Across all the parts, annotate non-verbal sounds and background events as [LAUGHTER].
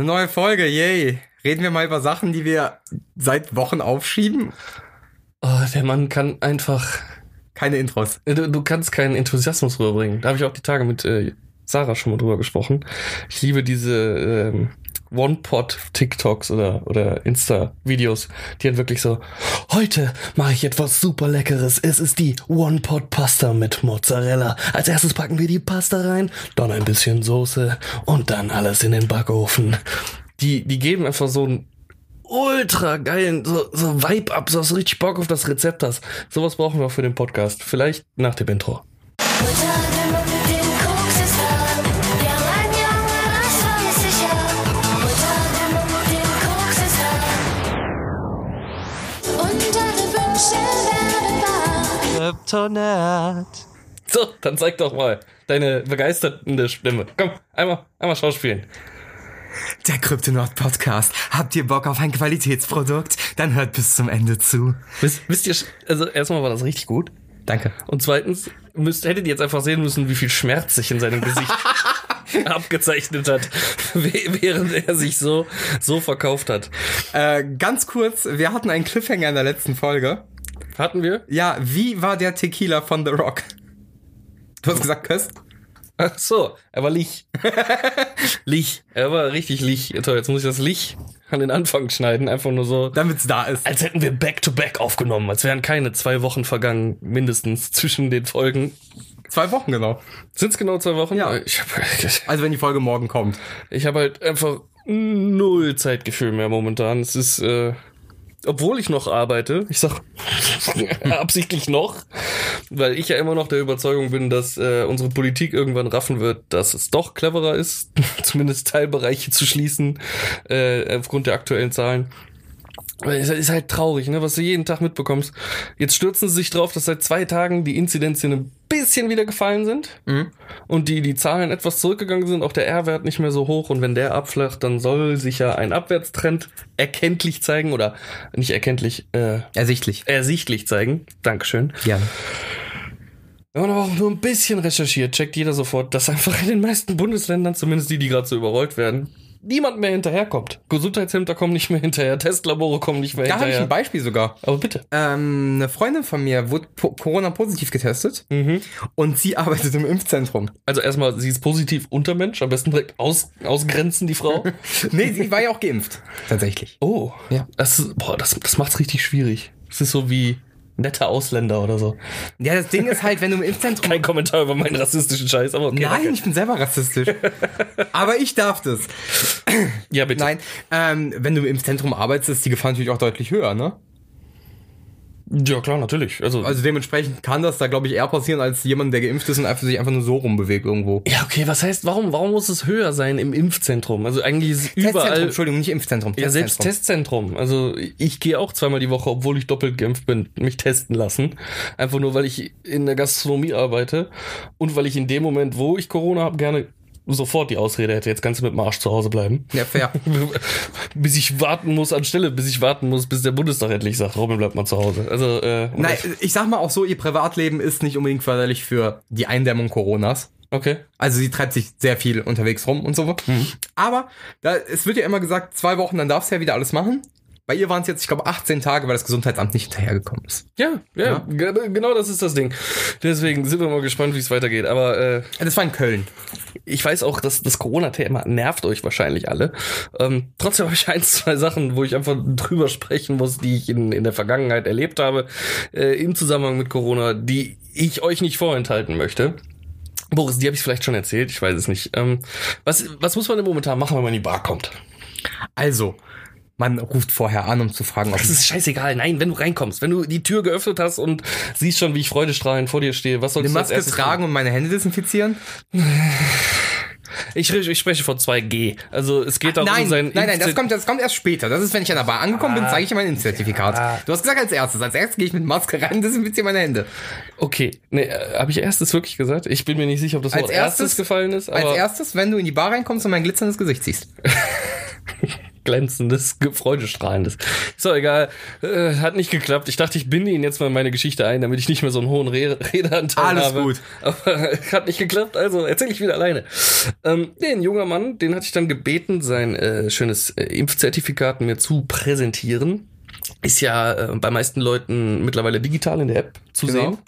Eine neue Folge, yay. Reden wir mal über Sachen, die wir seit Wochen aufschieben. Oh, der Mann kann einfach. Keine Intros. Du, du kannst keinen Enthusiasmus rüberbringen. Da habe ich auch die Tage mit äh, Sarah schon mal drüber gesprochen. Ich liebe diese ähm, One-Pot-TikToks oder, oder Insta-Videos, die dann wirklich so, heute mache ich etwas super Leckeres. Es ist die One-Pot-Pasta mit Mozzarella. Als erstes packen wir die Pasta rein, dann ein bisschen Soße und dann alles in den Backofen. Die, die geben einfach so ein ultra geilen, so, so Vibe ab, so hast richtig Bock auf das Rezept hast. Sowas brauchen wir für den Podcast. Vielleicht nach dem Intro. Kryptonat. So, dann zeig doch mal deine begeisternde Stimme. Komm, einmal, einmal schauspielen. Der Kryptonaut Podcast. Habt ihr Bock auf ein Qualitätsprodukt? Dann hört bis zum Ende zu. Wisst, wisst ihr, also erstmal war das richtig gut. Danke. Und zweitens müsst, hättet ihr jetzt einfach sehen müssen, wie viel Schmerz sich in seinem Gesicht [LAUGHS] abgezeichnet hat, während er sich so, so verkauft hat. Äh, ganz kurz, wir hatten einen Cliffhanger in der letzten Folge. Hatten wir? Ja, wie war der Tequila von The Rock? Du hast gesagt, Köst? Ach so, er war Lich. [LAUGHS] Lich. Er war richtig Lich. Toll, jetzt muss ich das Lich an den Anfang schneiden, einfach nur so. Damit's da ist. Als hätten wir Back-to-Back -back aufgenommen, als wären keine zwei Wochen vergangen, mindestens zwischen den Folgen. Zwei Wochen genau. Sind's genau zwei Wochen? Ja. Ich hab, [LAUGHS] Also wenn die Folge morgen kommt. ich hab halt einfach null Zeitgefühl mehr momentan. Es ist, äh, obwohl ich noch arbeite, ich sag [LAUGHS] absichtlich noch, weil ich ja immer noch der Überzeugung bin, dass äh, unsere Politik irgendwann raffen wird, dass es doch cleverer ist, [LAUGHS] zumindest Teilbereiche zu schließen, äh, aufgrund der aktuellen Zahlen. Ist halt traurig, ne, was du jeden Tag mitbekommst. Jetzt stürzen sie sich drauf, dass seit zwei Tagen die Inzidenzien ein bisschen wieder gefallen sind und die, die Zahlen etwas zurückgegangen sind, auch der R-Wert nicht mehr so hoch und wenn der abflacht, dann soll sich ja ein Abwärtstrend erkenntlich zeigen oder nicht erkenntlich, äh, Ersichtlich. ersichtlich zeigen. Dankeschön. Gerne. Wenn man aber auch nur ein bisschen recherchiert, checkt jeder sofort, dass einfach in den meisten Bundesländern, zumindest die, die gerade so überrollt werden, niemand mehr hinterherkommt. Gesundheitsämter kommen nicht mehr hinterher, Testlabore kommen nicht mehr Da habe ich hinterher. ein Beispiel sogar. aber bitte. Ähm, eine Freundin von mir wurde po Corona positiv getestet Mhm. und sie [LAUGHS] arbeitet im Impfzentrum. Also erstmal, sie ist positiv Untermensch, am besten direkt aus, ausgrenzen, die Frau. [LAUGHS] Nee, sie war ja auch geimpft. Tatsächlich. Oh, Ja. Das, boah, das, das macht's richtig schwierig. Es ist so wie nette Ausländer oder so. Ja, das Ding ist halt, wenn du im Impfzentrum. Kein Kommentar über meinen rassistischen Scheiß, aber okay. Nein, danke. ich bin selber rassistisch. Aber ich darf das. Ja, bitte. Nein, ähm, wenn du im Impfzentrum arbeitest, ist die Gefahr natürlich auch deutlich höher, ne? Ja, klar, natürlich. Also, Also dementsprechend kann das da, glaube ich, eher passieren, als jemand, der geimpft ist und einfach sich einfach nur so rumbewegt irgendwo. ja, okay, was heißt, warum, warum muss es höher sein im Impfzentrum? Also eigentlich ist es Testzentrum, überall. Entschuldigung, nicht Impfzentrum. Ja, selbst Testzentrum. Also ich gehe auch zweimal die Woche, obwohl ich doppelt geimpft bin, mich testen lassen. Einfach nur, weil ich in der Gastronomie arbeite und weil ich in dem Moment, wo ich Corona habe, gerne sofort die Ausrede hätte, jetzt kannst du mit dem Arsch zu Hause bleiben. Ja, fair. [LAUGHS] bis ich warten muss, anstelle, bis ich warten muss, bis der Bundestag endlich sagt, Robin bleibt mal zu Hause. Also, äh, Nein, ich sag mal auch so, ihr Privatleben ist nicht unbedingt förderlich für die Eindämmung Coronas. okay. Also sie treibt sich sehr viel unterwegs rum und so. Aber da, es wird ja immer gesagt, zwei Wochen, dann darfst du ja wieder alles machen. Bei ihr waren es jetzt, ich glaube, 18 Tage, weil das Gesundheitsamt nicht hinterhergekommen ist. Ja, ja, ge- genau das ist das Ding. Deswegen sind wir mal gespannt, wie es weitergeht. Aber äh, Das war in Köln. ich weiß auch, dass das Corona-Thema nervt euch wahrscheinlich alle. Ähm, trotzdem habe ich ein, zwei Sachen, wo ich einfach drüber sprechen muss, die ich in, in der Vergangenheit erlebt habe, äh, im Zusammenhang mit Corona, die ich euch nicht vorenthalten möchte. Boris, die habe ich vielleicht schon erzählt, ich weiß es nicht. Ähm, was, was muss man denn momentan machen, wenn man in die Bar kommt? Also, man ruft vorher an, um zu fragen, ob Das ist scheißegal. Nein, wenn du reinkommst, wenn du die Tür geöffnet hast und siehst schon, wie ich freudestrahlend vor dir stehe, was eine sollst du als Maske tragen und meine Hände desinfizieren. Ich, ich spreche von 2G. Also es geht darum, Nein, sein nein, nein, das kommt, das kommt erst später. Das ist, wenn ich an der Bar angekommen bin, zeige ich mein Impfzertifikat. Du hast gesagt als erstes. Als erstes gehe ich mit Maske rein, desinfiziere meine Hände. Okay, nee, äh, habe ich erstes wirklich gesagt? Ich bin mir nicht sicher, ob das Als Wort erstes- erstes gefallen ist, aber Als erstes, wenn du in die Bar reinkommst und mein glitzerndes Gesicht siehst. [LAUGHS] glänzendes, freudestrahlendes. Ist doch egal. Äh, hat nicht geklappt. Ich dachte, ich binde ihn jetzt mal in meine Geschichte ein, damit ich nicht mehr so einen hohen Re Redeanteil Alles habe. gut. Aber [LAUGHS] hat nicht geklappt, also erzähle ich wieder alleine. Ähm, nee, ein junger Mann, den hatte ich dann gebeten, sein äh, schönes äh, Impfzertifikat mir zu präsentieren. Ist ja äh, bei meisten Leuten mittlerweile digital in der App zu Genau. sehen.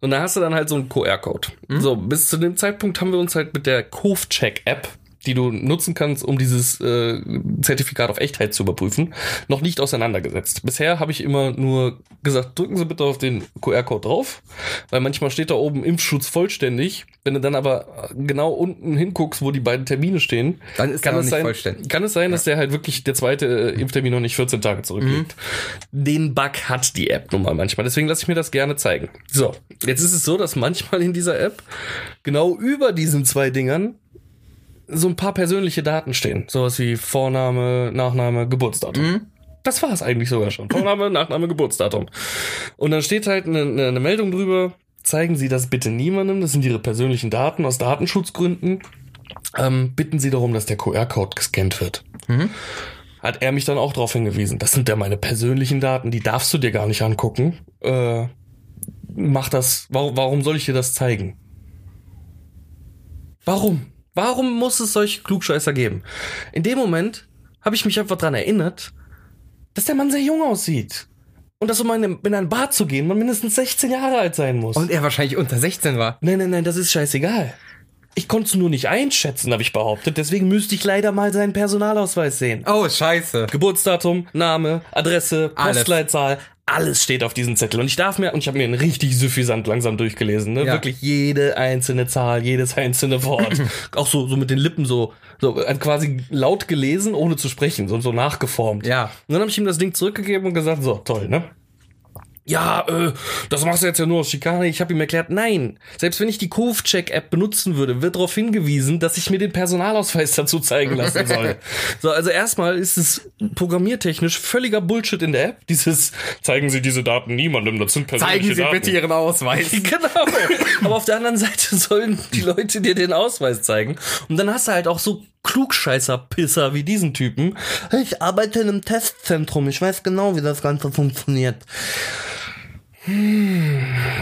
Und da hast du dann halt so einen QR-Code. So, bis zu dem Zeitpunkt haben wir uns halt mit der Kofcheck-App, die du nutzen kannst, um dieses äh, Zertifikat auf Echtheit zu überprüfen, noch nicht auseinandergesetzt. Bisher habe ich immer nur gesagt, drücken Sie bitte auf den QR-Code drauf, weil manchmal steht da oben Impfschutz vollständig. Wenn du dann aber genau unten hinguckst, wo die beiden Termine stehen, Dann ist kann es sein, vollständig. kann es sein, dass der halt wirklich der zweite äh, Impftermin noch nicht 14 Tage zurückliegt. Den Bug hat die App nun mal manchmal. Deswegen lasse ich mir das gerne zeigen. So, jetzt ist es so, dass manchmal in dieser App genau über diesen zwei Dingern so ein paar persönliche Daten stehen. Sowas wie Vorname, Nachname, Geburtsdatum. Das war es eigentlich sogar schon. Vorname, [LAUGHS] Nachname, Geburtsdatum. Und dann steht halt eine, eine, eine Meldung drüber, zeigen Sie das bitte niemandem, das sind Ihre persönlichen Daten aus Datenschutzgründen. Ähm, bitten Sie darum, dass der QR-Code gescannt wird. Hat er mich dann auch darauf hingewiesen. Das sind ja meine persönlichen Daten, die darfst du dir gar nicht angucken. Äh, mach das, warum, warum soll ich dir das zeigen? Warum? Warum muss es solche Klugscheißer geben? In dem Moment habe ich mich einfach dran erinnert, dass der Mann sehr jung aussieht. Und dass um in in ein Bad zu gehen, man mindestens 16 Jahre alt sein muss. Und er wahrscheinlich unter 16 war. Nein, nein, nein, das ist scheißegal. Ich konnte es nur nicht einschätzen, habe ich behauptet. Deswegen müsste ich leider mal seinen Personalausweis sehen. Oh, scheiße. Geburtsdatum, Name, Adresse. Postleitzahl, alles steht auf diesem Zettel. Und ich darf mir, und ich habe mir einen richtig suffisant langsam durchgelesen, ne? Ja. Wirklich jede einzelne Zahl, jedes einzelne Wort. [LAUGHS] Auch so, so mit den Lippen so, so äh, quasi laut gelesen, ohne zu sprechen, so, so nachgeformt. Ja. Und dann habe ich ihm das Ding zurückgegeben und gesagt, so, toll, ne? Ja, äh, das machst du jetzt ja nur aus Schikane. Ich habe ihm erklärt, nein. Selbst wenn ich die Kofcheck-App benutzen würde, wird darauf hingewiesen, dass ich mir den Personalausweis dazu zeigen lassen [LAUGHS] soll. so, also erstmal ist es programmiertechnisch völliger Bullshit in der App. Dieses, zeigen Sie diese Daten niemandem, das sind persönliche Zeigen Sie Daten. bitte Ihren Ausweis. [LAUGHS] Genau. Aber auf der anderen Seite [LAUGHS] sollen die Leute dir den Ausweis zeigen. Und dann hast du halt auch so Klugscheißer-Pisser wie diesen Typen. Ich arbeite in einem Testzentrum. Ich weiß genau, wie das Ganze funktioniert.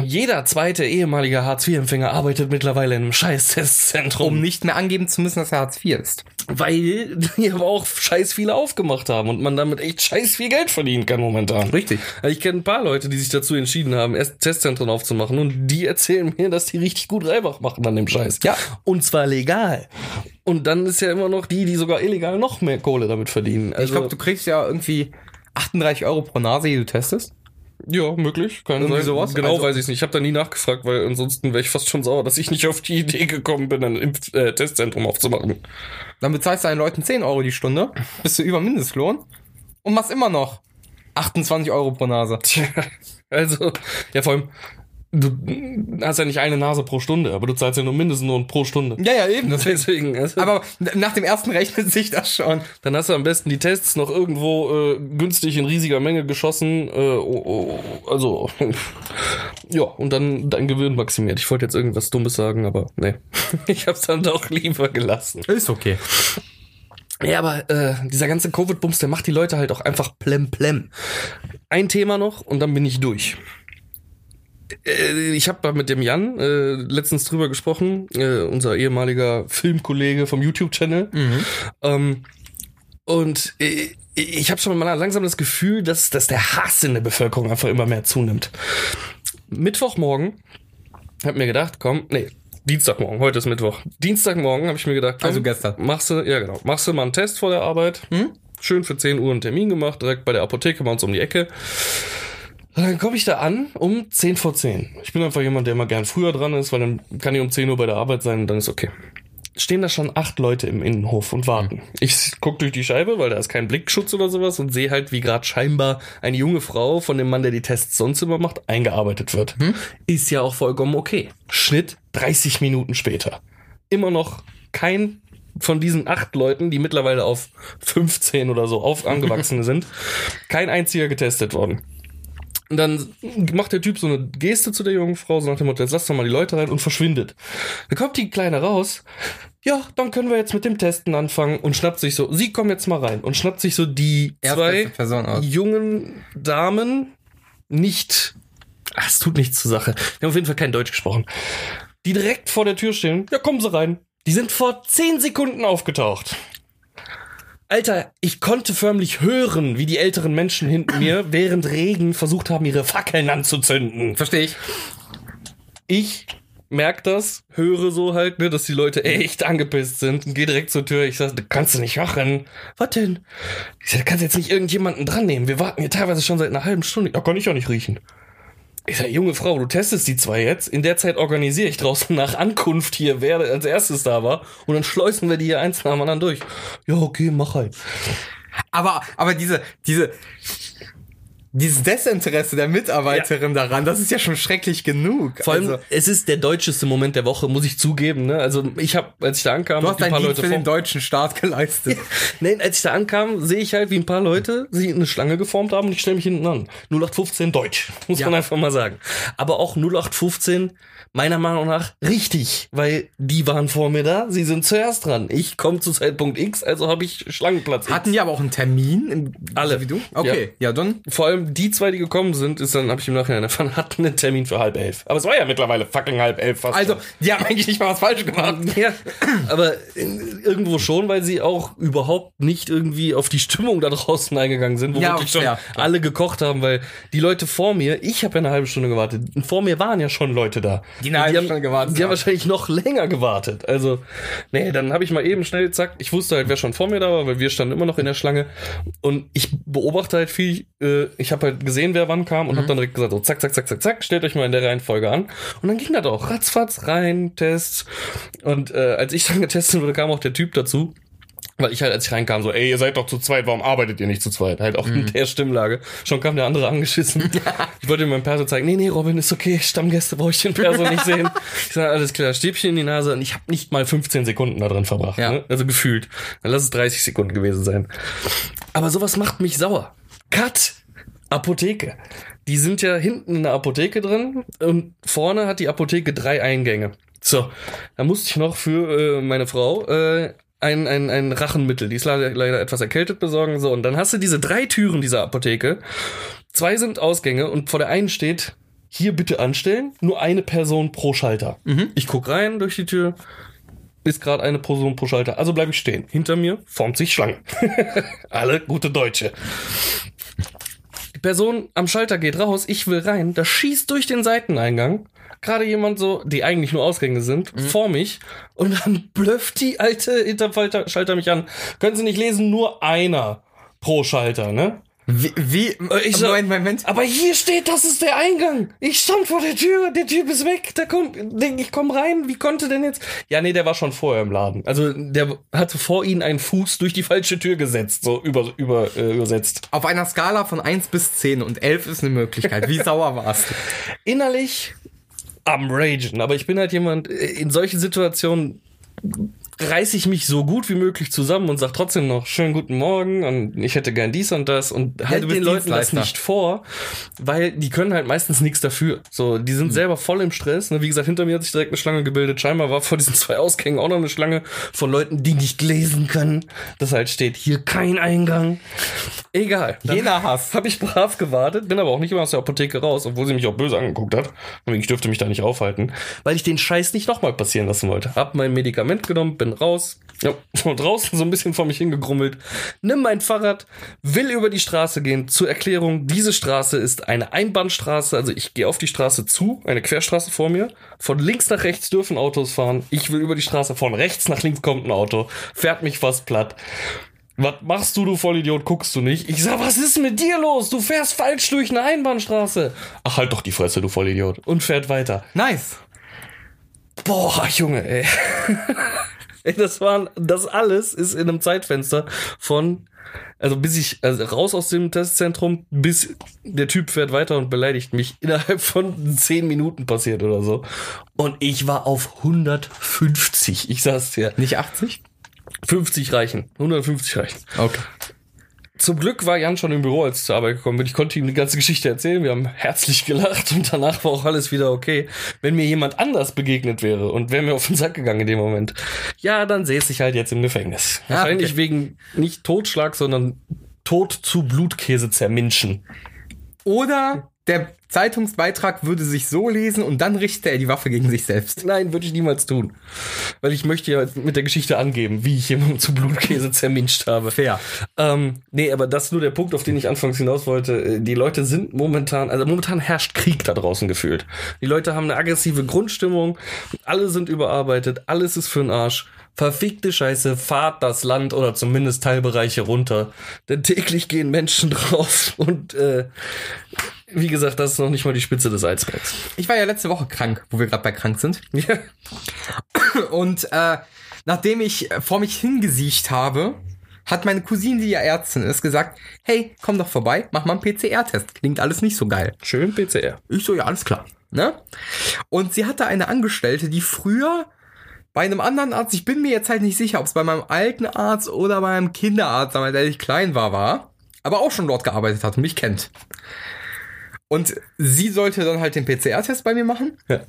Jeder zweite ehemalige Hartz-IV-Empfänger arbeitet mittlerweile in einem scheiß Testzentrum. Um nicht mehr angeben zu müssen, dass er Hartz IV ist. Weil [LAUGHS] die aber auch scheiß viele aufgemacht haben und man damit echt scheiß viel Geld verdienen kann momentan. Richtig. Ich kenne ein paar Leute, die sich dazu entschieden haben, erst Testzentren aufzumachen und die erzählen mir, dass die richtig gut Reibach machen an dem Scheiß. Ja. Und zwar legal. Und dann ist ja immer noch die, die sogar illegal noch mehr Kohle damit verdienen. Also, Ich glaube, du kriegst ja irgendwie 38 Euro pro Nase, die du testest. Ja, möglich. Kann Irgendwie sein. sowas? Genau Also- weiß ich nicht. Ich habe da nie nachgefragt, weil ansonsten wäre ich fast schon sauer, dass ich nicht auf die Idee gekommen bin, ein Impf äh, Testzentrum aufzumachen. Dann bezahlst du deinen Leuten 10 Euro die Stunde, bist du über Mindestlohn und machst immer noch 28 Euro pro Nase. Tja, also, ja, vor allem, du hast ja nicht eine Nase pro Stunde, aber du zahlst ja nur Mindestlohn pro Stunde. Ja, ja, eben. [LAUGHS] Deswegen, also, Aber nach dem ersten rechnet sich das schon. dann hast du am besten die Tests noch irgendwo äh, günstig in riesiger Menge geschossen. Äh, oh, oh, also, [LAUGHS] ja, und dann dein Gewinn maximiert. Ich wollte jetzt irgendwas Dummes sagen, aber nee. [LAUGHS] ich hab's dann doch lieber gelassen. Ist okay. Ja, aber äh, dieser ganze Covid-Bums, der macht die Leute halt auch einfach plem plem. Ein Thema noch und dann bin ich durch. Äh, Ich habe mit dem Jan äh, letztens drüber gesprochen, äh, unser ehemaliger Filmkollege vom YouTube-Channel. Ähm, und äh, ich habe schon mal langsam das Gefühl, dass, dass der Hass in der Bevölkerung einfach immer mehr zunimmt. Mittwochmorgen hab mir gedacht, komm, nee, Dienstagmorgen, heute ist Mittwoch. Dienstagmorgen habe ich mir gedacht, komm, Also gestern. Machst du, ja genau, machst du mal einen Test vor der Arbeit. Schön für 10 Uhr einen Termin gemacht, direkt bei der Apotheke bei uns um die Ecke. Und dann komme ich da an um 10 vor 10. Ich bin einfach jemand, der immer gern früher dran ist, weil dann kann ich um 10 Uhr bei der Arbeit sein und dann ist okay. Stehen da schon acht Leute im Innenhof und warten. Ich guck durch die Scheibe, weil da ist kein Blickschutz oder sowas und sehe halt, wie gerade scheinbar eine junge Frau von dem Mann, der die Tests sonst immer macht, eingearbeitet wird. Ist ja auch vollkommen okay. Schnitt 30 Minuten später. Immer noch kein von diesen acht Leuten, die mittlerweile auf 15 oder so auf [LAUGHS] angewachsene sind, kein einziger getestet worden. Und dann macht der Typ so eine Geste zu der jungen Frau, so nach dem Motto, jetzt lass doch mal die Leute rein und verschwindet. Dann kommt die Kleine raus, ja, dann können wir jetzt mit dem Testen anfangen und schnappt sich so, sie kommen jetzt mal rein und schnappt sich so die zwei jungen Damen nicht, ach, es tut nichts zur Sache. Die haben auf jeden Fall kein Deutsch gesprochen. Die direkt vor der Tür stehen, ja, kommen sie rein. Die sind vor zehn Sekunden aufgetaucht. Alter, ich konnte förmlich hören, wie die älteren Menschen hinter mir [CLEARS THROAT] während Regen versucht haben, ihre Fackeln anzuzünden. Verstehe ich. Ich merk das, höre so halt, ne, dass die Leute echt angepisst sind und gehe direkt zur Tür. Ich sag, du kannst du nicht machen. Was denn? Ich sag, du kannst jetzt nicht irgendjemanden dran nehmen. Wir warten hier teilweise schon seit einer halben Stunde. Ja, kann ich auch nicht riechen. Ich sag, junge Frau, du testest die zwei jetzt. In der Zeit organisiere ich draußen nach Ankunft hier, wer als erstes da war. Und dann schleusen wir die hier eins nach dem anderen durch. Ja, okay, mach halt. Aber, aber diese, diese, dieses Desinteresse der Mitarbeiterin daran, das ist ja schon schrecklich genug. Vor allem, also, es ist der deutscheste Moment der Woche, muss ich zugeben. Ne? Also ich habe, als ich da ankam, du hast deinen paar Dienst Leute für vor den deutschen Staat geleistet. [LAUGHS] Nein, als ich da ankam, sehe ich halt, wie ein paar Leute sich in eine Schlange geformt haben und ich stelle mich hinten an. 0815 Deutsch, [LAUGHS] muss Ja. man einfach mal sagen. Aber auch 0815 meiner Meinung nach richtig, weil die waren vor mir da, sie sind zuerst dran. Ich komme zu Zeitpunkt X, also habe ich Schlangenplatz. X. Hatten die aber auch einen Termin? Im, Alle. so Wie du? Okay, ja, dann. Vor allem die zwei, die gekommen sind, ist dann, habe ich im Nachhinein erfahren, [LAUGHS] hatten einen Termin für halb elf. Aber es war ja mittlerweile fucking halb elf fast. Also, die haben eigentlich nicht mal was falsch gemacht. [LAUGHS] Ja, aber irgendwo schon, weil sie auch überhaupt nicht irgendwie auf die Stimmung da draußen eingegangen sind, wo Ja, wirklich schon ja. alle gekocht haben, weil die Leute vor mir, ich habe ja eine halbe Stunde gewartet, vor mir waren ja schon Leute da. Die eine halbe Stunde gewartet Die haben haben. wahrscheinlich noch länger gewartet. Also, nee, dann habe ich mal eben schnell, zack, ich wusste halt, wer schon vor mir da war, weil wir standen immer noch in der Schlange und ich beobachte halt viel, äh, ich habe halt gesehen, wer wann kam und Mhm. habe dann direkt gesagt, so zack, zack, zack, zack, zack, stellt euch mal in der Reihenfolge an und dann ging das auch, ratzfatz, rein, Tests und äh, als ich dann [LAUGHS] getestet wurde, kam auch der Typ dazu, weil ich halt, als ich reinkam, so, ey, ihr seid doch zu zweit, warum arbeitet ihr nicht zu zweit? Halt auch in der Stimmlage. Schon kam der andere angeschissen. [LAUGHS] Ich wollte ihm meinen Perso zeigen, nee, nee, Robin, ist okay, Stammgäste brauche ich den Perso nicht sehen. [LAUGHS] Ich sage, alles klar, Stäbchen in die Nase und ich habe nicht mal 15 Sekunden da drin verbracht. Ja. Ne? Also gefühlt. Dann lass es 30 Sekunden gewesen sein. Aber sowas macht mich sauer. Cut! Apotheke. Die sind ja hinten in der Apotheke drin und vorne hat die Apotheke drei Eingänge. So, da musste ich noch für äh, meine Frau äh, ein, ein, ein Rachenmittel, die ist leider, leider etwas erkältet besorgen. So, und dann hast du diese drei Türen dieser Apotheke. Zwei sind Ausgänge und vor der einen steht, hier bitte anstellen, nur eine Person pro Schalter. Ich guck rein durch die Tür, ist gerade eine Person pro Schalter, also bleibe ich stehen. Hinter mir formt sich Schlange. [LAUGHS] Alle gute Deutsche. Person am Schalter geht raus, ich will rein, da schießt durch den Seiteneingang gerade jemand so, die eigentlich nur Ausgänge sind, vor mich und dann [LAUGHS] blöfft die alte hinterm Schalter, Schalter mich an. Können Sie nicht lesen, nur einer pro Schalter, ne? Wie, wie ich so- Moment, Moment. Aber hier steht, das ist der Eingang. Ich stand vor der Tür, der Typ ist weg. Der kommt, ich komm rein. Wie konnte denn jetzt? Ja, nee, der war schon vorher im Laden. Also der hatte vor ihnen einen Fuß durch die falsche Tür gesetzt, so über, über äh, übersetzt. Auf einer Skala von 1 bis 10 und 11 ist eine Möglichkeit. Wie [LAUGHS] sauer warst du? Innerlich am Ragen, aber ich bin halt jemand äh, in solchen Situationen reiße ich mich so gut wie möglich zusammen und sag trotzdem noch schönen guten Morgen und ich hätte gern dies und das und halte den Leuten das nicht vor, weil die können halt meistens nichts dafür. So, die sind selber voll im Stress. Ne? Wie gesagt, hinter mir hat sich direkt eine Schlange gebildet. Scheinbar war vor diesen zwei Ausgängen auch noch eine Schlange von Leuten, die nicht lesen können. Das halt steht hier kein Eingang. Egal. Jener Hass. habe ich brav gewartet, bin aber auch nicht immer aus der Apotheke raus, obwohl sie mich auch böse angeguckt hat. Und Ich dürfte mich da nicht aufhalten, weil ich den Scheiß nicht nochmal passieren lassen wollte. Hab mein Medikament genommen, bin raus, ja, [LAUGHS] schon draußen so ein bisschen vor mich hingegrummelt, nimm mein Fahrrad, will über die Straße gehen. Zur Erklärung, diese Straße ist eine Einbahnstraße, also ich gehe auf die Straße zu, eine Querstraße vor mir. Von links nach rechts dürfen Autos fahren. Ich will über die Straße, von rechts nach links kommt ein Auto, fährt mich fast platt. Was machst du, du Vollidiot? Guckst du nicht? Ich sag, was ist mit dir los? Du fährst falsch durch eine Einbahnstraße. Ach, halt doch die Fresse, du Vollidiot. Und fährt weiter. Nice. Boah, Junge, ey. [LAUGHS] das waren, das alles ist in einem Zeitfenster von, also bis ich, also raus aus dem Testzentrum, bis der Typ fährt weiter und beleidigt mich, [LAUGHS] innerhalb von zehn Minuten passiert oder so. Und ich war auf 150. Ich sag's dir. Nicht 80? 50 reichen. 150 reichen. Okay. Zum Glück war Jan schon im Büro, als ich zur Arbeit gekommen bin. Ich konnte ihm die ganze Geschichte erzählen. Wir haben herzlich gelacht und danach war auch alles wieder okay. Wenn mir jemand anders begegnet wäre und wäre mir auf den Sack gegangen in dem Moment, ja, dann säße ich halt jetzt im Gefängnis. Ja, Wahrscheinlich okay. wegen nicht Totschlag, sondern Tod zu Blutkäse zerminschen. Oder der Zeitungsbeitrag würde sich so lesen und dann richtet er die Waffe gegen sich selbst. Nein, würde ich niemals tun. Weil ich möchte ja mit der Geschichte angeben, wie ich jemanden zu Blutkäse zerminscht habe. Fair. Ähm, nee, aber das ist nur der Punkt, auf den ich anfangs hinaus wollte. Die Leute sind momentan, also momentan herrscht Krieg da draußen gefühlt. Die Leute haben eine aggressive Grundstimmung, alle sind überarbeitet, alles ist für den Arsch. Verfickte Scheiße, fahrt das Land oder zumindest Teilbereiche runter. Denn täglich gehen Menschen [LAUGHS] drauf und äh, wie gesagt, das ist noch nicht mal die Spitze des Eisbergs. Ich war ja letzte Woche krank, wo wir gerade bei krank sind. [LAUGHS] Und äh, nachdem ich vor mich hingesiecht habe, hat meine Cousine, die ja Ärztin ist, gesagt, hey, komm doch vorbei, mach mal einen PCR-Test. Klingt alles nicht so geil. Schön PCR. Ich so, ja, alles klar. Ne? Und sie hatte eine Angestellte, die früher bei einem anderen Arzt, ich bin mir jetzt halt nicht sicher, ob es bei meinem alten Arzt oder bei meinem Kinderarzt, damals, als ich klein war, war, aber auch schon dort gearbeitet hat und mich kennt. Und sie sollte dann halt den PCR-Test bei mir machen. Ja.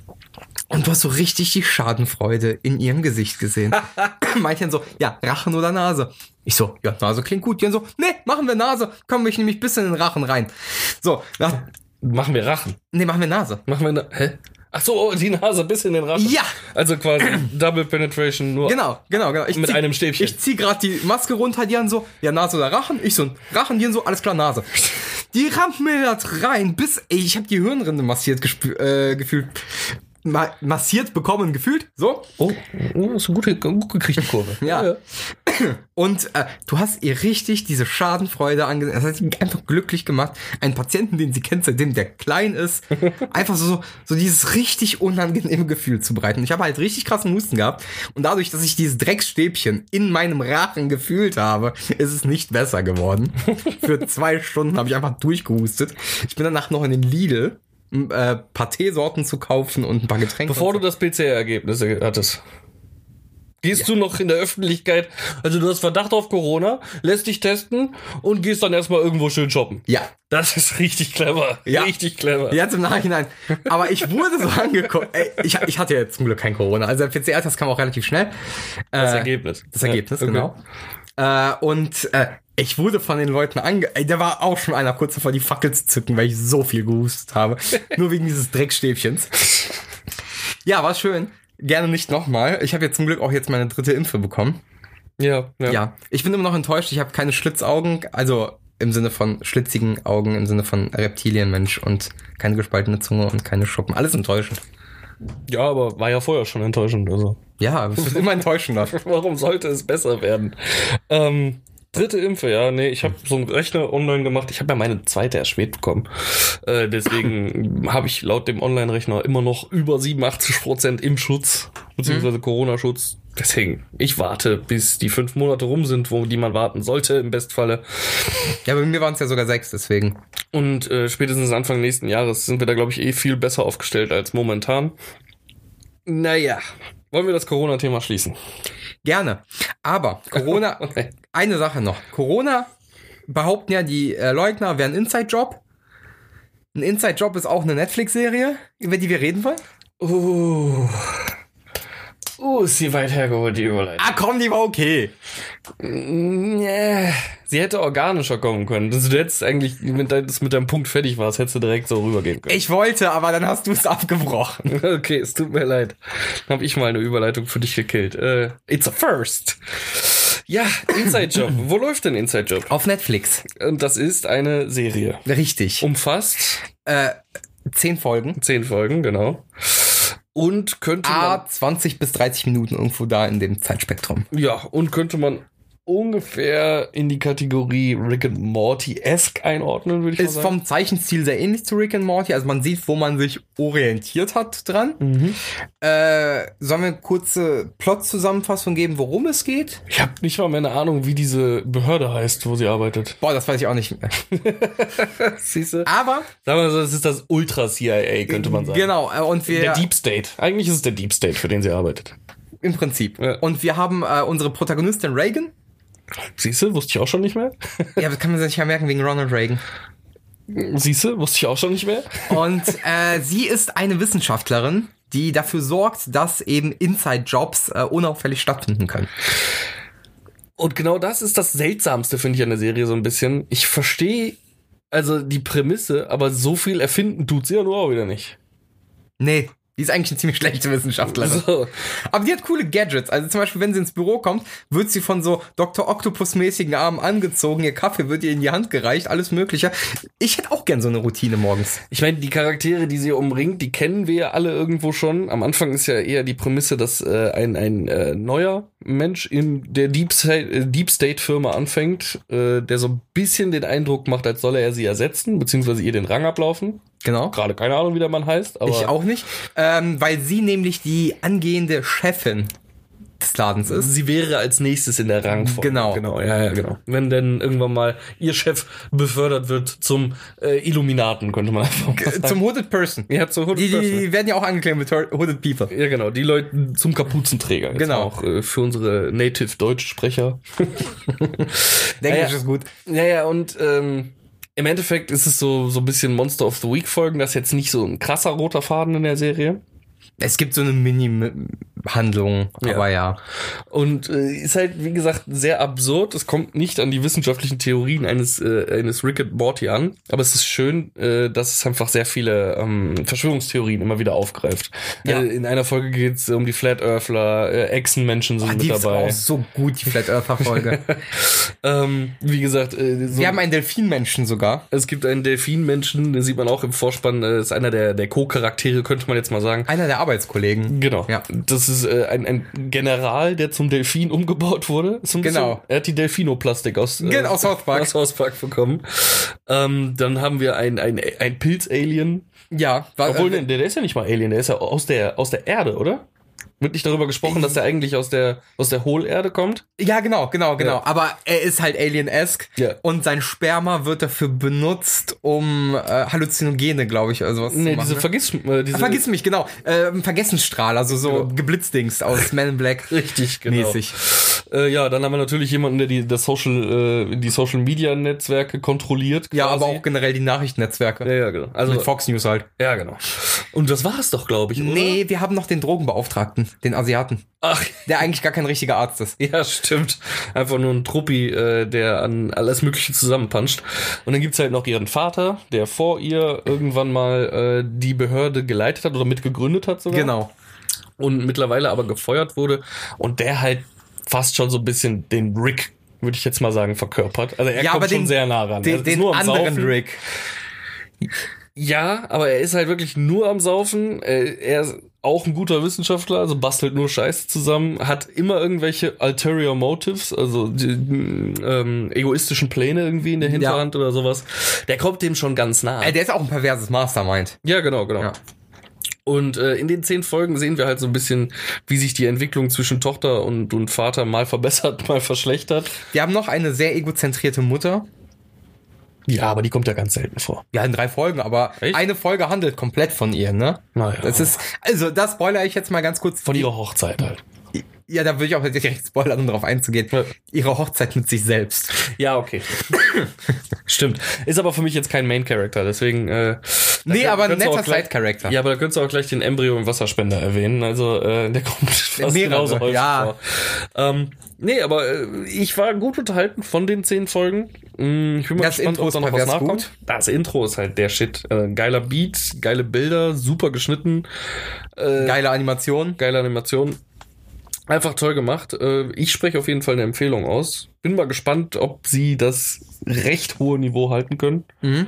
Und du hast so richtig die Schadenfreude in ihrem Gesicht gesehen. [LAUGHS] [CLEARS THROAT] Meint dann so, ja, Rachen oder Nase? Ich so, ja, Nase klingt gut. Die dann so, nee, machen wir Nase. Komm, ich nämlich bis in den Rachen rein. So, nach, Machen wir Rachen. nee, machen wir Nase. Machen wir eine. Hä? Ach so, oh, die Nase bis in den Rachen. Ja. Also quasi [CLEARS THROAT] Double Penetration nur. Genau, genau, genau. Ich Mit einem Stäbchen. Ich zieh gerade die Maske runter, die dann so, ja, Nase oder Rachen? Ich so, Rachen, die dann so, alles klar, Nase. Die rammt mir das rein, bis, ey, ich habe die Hirnrinde massiert äh, gefühlt. Ma massiert bekommen, gefühlt. So. Oh, oh, ist eine gute, gut gekriegt, die Kurve. [LAUGHS] Ja. Und äh, du hast ihr richtig diese Schadenfreude angesehen. Das hat sie einfach glücklich gemacht. Einen Patienten, den sie kennt, seitdem der klein ist, [LAUGHS] einfach so, so dieses richtig unangenehme Gefühl zu bereiten. Ich habe halt richtig krassen Husten gehabt. Und dadurch, dass ich dieses Drecksstäbchen in meinem Rachen gefühlt habe, ist es nicht besser geworden. [LAUGHS] Für zwei Stunden habe ich einfach durchgehustet. Ich bin danach noch in den Lidl, äh, paar Teesorten zu kaufen und ein paar Getränke. Bevor du das PCR-Ergebnis hattest. Gehst du noch in der Öffentlichkeit, also du hast Verdacht auf Corona, lässt dich testen und gehst dann erstmal irgendwo schön shoppen. ja, Das ist richtig clever. Ja. Richtig clever. Jetzt im Nachhinein. Aber ich wurde so [LAUGHS] angeguckt. Ey, ich, ich hatte ja zum Glück kein Corona. Also der PCR-Test kam auch relativ schnell. Das Äh, Ergebnis. Das Ergebnis, Ja, okay. genau. Äh, und äh, ich wurde von den Leuten ange... Ey, da war auch schon einer kurz davor, die Fackel zu zücken, weil ich so viel gehustet habe. [LAUGHS] Nur wegen dieses Dreckstäbchens. Ja, war schön. Gerne nicht nochmal. Ich habe jetzt zum Glück auch jetzt meine dritte Impfe bekommen. Ja, ja. Ja, ich bin immer noch enttäuscht. Ich habe keine Schlitzaugen, also im Sinne von schlitzigen Augen, im Sinne von Reptilienmensch und keine gespaltene Zunge und keine Schuppen. Alles enttäuschend. Ja, aber war ja vorher schon enttäuschend. Also. Ja, es wird immer enttäuschender. [LAUGHS] Warum sollte es besser werden? Ähm, dritte Impfe, ja. Nee, ich habe so einen Rechner online gemacht. Ich habe ja meine zweite erst spät bekommen. Äh, deswegen [LAUGHS] habe ich laut dem Online-Rechner immer noch über 87% Impfschutz, beziehungsweise Corona-Schutz. Deswegen, ich warte, bis die fünf Monate rum sind, wo die man warten sollte, im Bestfalle. Ja, bei mir waren es ja sogar sechs, deswegen. Und äh, spätestens Anfang nächsten Jahres sind wir da, glaube ich, eh viel besser aufgestellt als momentan. Naja, wollen wir das Corona-Thema schließen? Gerne. Aber Corona, [LAUGHS] Okay. Eine Sache noch. Corona behaupten ja die äh, Leugner, wäre ein Inside-Job. Ein Inside-Job ist auch eine Netflix-Serie, über die wir reden wollen. Uh. Uh, ist sie weit hergeholt, die Überleitung. Ah, komm, die war okay. Nee. Sie hätte organischer kommen können. Also du hättest eigentlich, wenn das mit deinem Punkt fertig warst, hättest du direkt so rübergehen können. Ich wollte, aber dann hast du es abgebrochen. [LAUGHS] Okay, es tut mir leid. Dann habe ich mal eine Überleitung für dich gekillt. Äh, it's a first. Ja, Inside Job. [LAUGHS] Wo läuft denn Inside Job? Auf Netflix. Und das ist eine Serie. Richtig. Umfasst Äh, zehn Folgen. zehn Folgen, genau. Und könnte man Ah, 20 bis 30 Minuten irgendwo da in dem Zeitspektrum. Ja, und könnte man ungefähr in die Kategorie Rick and Morty-esque einordnen, würde ich mal Ist sagen. vom Zeichenstil sehr ähnlich zu Rick and Morty. Also man sieht, wo man sich orientiert hat dran. Mhm. Äh, sollen wir eine kurze Plot-Zusammenfassung geben, worum es geht? Ich habe nicht mal mehr eine Ahnung, wie diese Behörde heißt, wo sie arbeitet. Boah, das weiß ich auch nicht mehr. [LAUGHS] Siehst du? Aber, Sagen wir so, das ist das Ultra-CIA, könnte man sagen. genau, äh, und wir, Der Deep State. Eigentlich ist es der Deep State, für den sie arbeitet. im Prinzip. Ja. Und wir haben äh, unsere Protagonistin Reagan, Siehst du, wusste ich auch schon nicht mehr. Ja, das kann man sich mehr merken wegen Ronald Reagan. Siehst du, wusste ich auch schon nicht mehr. Und äh, sie ist eine Wissenschaftlerin, die dafür sorgt, dass eben Inside-Jobs äh, unauffällig stattfinden können. Und genau das ist das Seltsamste, finde ich, an der Serie so ein bisschen. Ich verstehe also die Prämisse, aber so viel erfinden tut sie ja nur auch wieder nicht. Nee, die ist eigentlich eine ziemlich schlechte Wissenschaftlerin. So. Aber die hat coole Gadgets. Also zum Beispiel, wenn sie ins Büro kommt, wird sie von so Dr. Octopus-mäßigen Armen angezogen, ihr Kaffee wird ihr in die Hand gereicht, alles mögliche. Ich hätte auch gern so eine Routine morgens. Ich meine, die Charaktere, die sie umringt, die kennen wir ja alle irgendwo schon. Am Anfang ist ja eher die Prämisse, dass äh, ein, ein äh, neuer Mensch in der Deep State, äh, Deep State Firma anfängt, äh, der so ein bisschen den Eindruck macht, als solle er sie ersetzen, beziehungsweise ihr den Rang ablaufen. Genau. Gerade keine Ahnung, wie der Mann heißt, aber Ich auch nicht. Ähm, weil sie nämlich die angehende Chefin des Ladens ist. sie wäre als nächstes in der Rangfolge. Genau. Genau, ja, ja, genau. Wenn denn irgendwann mal ihr Chef befördert wird zum äh, Illuminaten, könnte man einfach mal sagen. Zum Hooded Person. ja, zum Hood Die, die, die werden ja auch angeklärt mit Hooded People. Ja, genau, die Leute zum Kapuzenträger. Jetzt Genau. Auch äh, für unsere Native-Deutschsprecher. [LAUGHS] Englisch [LAUGHS] ja. ist gut. Ja, ja, und ähm, im Endeffekt ist es so, so ein bisschen Monster of the Week-Folgen. Das ist jetzt nicht so ein krasser roter Faden in der Serie. Es gibt so eine Mini-Handlung, aber ja. Und äh, ist halt, wie gesagt, sehr absurd. Es kommt nicht an die wissenschaftlichen Theorien eines, äh, eines Rick and Morty an. Aber es ist schön, äh, dass es einfach sehr viele ähm, Verschwörungstheorien immer wieder aufgreift. Ja. Äh, in einer Folge geht es um die Flat Earthler, äh, Echsenmenschen sind Ah, mit die ist dabei. auch so gut, die Flat Earther Folge. [LAUGHS] Ähm, wie gesagt, äh, so Wir haben einen Delfinmenschen sogar. es gibt einen Delfinmenschen, den sieht man auch im Vorspann, äh, ist einer der, der Co-Charaktere, könnte man jetzt mal sagen. Einer der Arbeitskollegen. Genau. Ja. Das ist äh, ein, ein General, der zum Delfin umgebaut wurde. Ein Genau. Bisschen, er hat die Delfinoplastik aus, äh, Genau, aus South Park. aus South Park bekommen. Ähm, dann haben wir ein, ein, ein Pilz-Alien. Ja, war, Obwohl, äh, der, der ist ja nicht mal Alien, der ist ja aus der, aus der Erde, oder? Wird nicht darüber gesprochen, dass der eigentlich aus der, aus der Hohlerde kommt? ja, genau, genau, genau. Ja. Aber er ist halt Alien-esque Ja. und sein Sperma wird dafür benutzt, um äh, Halluzinogene, glaube ich, also was zu Nee, machen. diese ne? Vergiss, äh, diese, Ah, Vergiss mich, genau. Ähm, Vergessensstrahl, also so Genau. Geblitzdings aus [LAUGHS] Men in Black. Richtig, genau. Mäßig. Äh, ja, dann haben wir natürlich jemanden, der die, das Social, äh, die Social Media Netzwerke kontrolliert. Ja, quasi. aber auch generell die Nachrichtennetzwerke. Ja, ja, genau. Also, Mit Fox News halt. ja, genau. Und das war es doch, glaube ich, oder? Nee, wir haben noch den Drogenbeauftragten, den Asiaten, Ach, der eigentlich gar kein richtiger Arzt ist. ja, stimmt. Einfach nur ein Truppi, äh, der an alles Mögliche zusammenpanscht. Und dann gibt's halt noch ihren Vater, der vor ihr irgendwann mal äh, die Behörde geleitet hat oder mitgegründet hat sogar. Genau. Und mittlerweile aber gefeuert wurde. Und der halt fast schon so ein bisschen den Rick, würde ich jetzt mal sagen, verkörpert. Also er Ja, kommt aber schon den- sehr nah ran. Den, ist den nur am anderen Saufen. Rick. Ja, aber er ist halt wirklich nur am Saufen. Er, er auch ein guter Wissenschaftler, also bastelt nur Scheiße zusammen, hat immer irgendwelche ulterior motives, also die, ähm, egoistischen Pläne irgendwie in der Hinterhand oder sowas. Der kommt dem schon ganz nah. Äh, der ist auch ein perverses Mastermind. Ja, genau, genau. Ja. Und äh, in den zehn Folgen sehen wir halt so ein bisschen, wie sich die Entwicklung zwischen Tochter und, und Vater mal verbessert, [LAUGHS] mal verschlechtert. Wir haben noch eine sehr egozentrierte Mutter. Ja, aber die kommt ja ganz selten vor. Ja, in drei Folgen, aber Echt? eine Folge handelt komplett von ihr, ne? Naja. Das ist, also das spoilere ich jetzt mal ganz kurz. Von ihrer Hochzeit halt. Ja, da würde ich auch direkt spoilern, um darauf einzugehen. Ja. Ihre Hochzeit mit sich selbst. Ja, okay. [LAUGHS] Stimmt. Ist aber für mich jetzt kein Main Character, deswegen. Äh, Nee, aber ein netter Side-Character. Ja, aber da könntest du auch gleich den Embryo im Wasserspender erwähnen. Also äh, der kommt fast Mehrere, genauso häufig ja. vor. Ähm, nee, aber äh, ich war gut unterhalten von den zehn Folgen. Mm, Ich bin mal Das gespannt, Intro ob ist da noch was nachkommt. gut. Das Intro ist halt der Shit. Äh, geiler Beat, geile Bilder, super geschnitten, äh, Geile Animation. geile Animation. Einfach toll gemacht. Äh, Ich spreche auf jeden Fall eine Empfehlung aus. Bin mal gespannt, ob sie das recht hohe Niveau halten können. Mhm.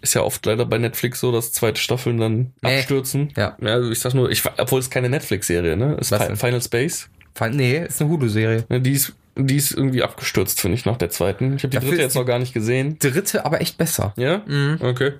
Ist ja oft leider bei Netflix so, dass zweite Staffeln dann Nee. abstürzen. Ja. ja. Also ich sag nur, ich, obwohl es keine Netflix-Serie, ne? Ist? Final Space. Fand- Nee, ist eine Hulu-Serie. Die ist, die ist irgendwie abgestürzt, finde ich, nach der zweiten. Ich habe die Dafür dritte jetzt noch gar nicht gesehen. Dritte, aber echt besser. Ja? Mhm. Okay.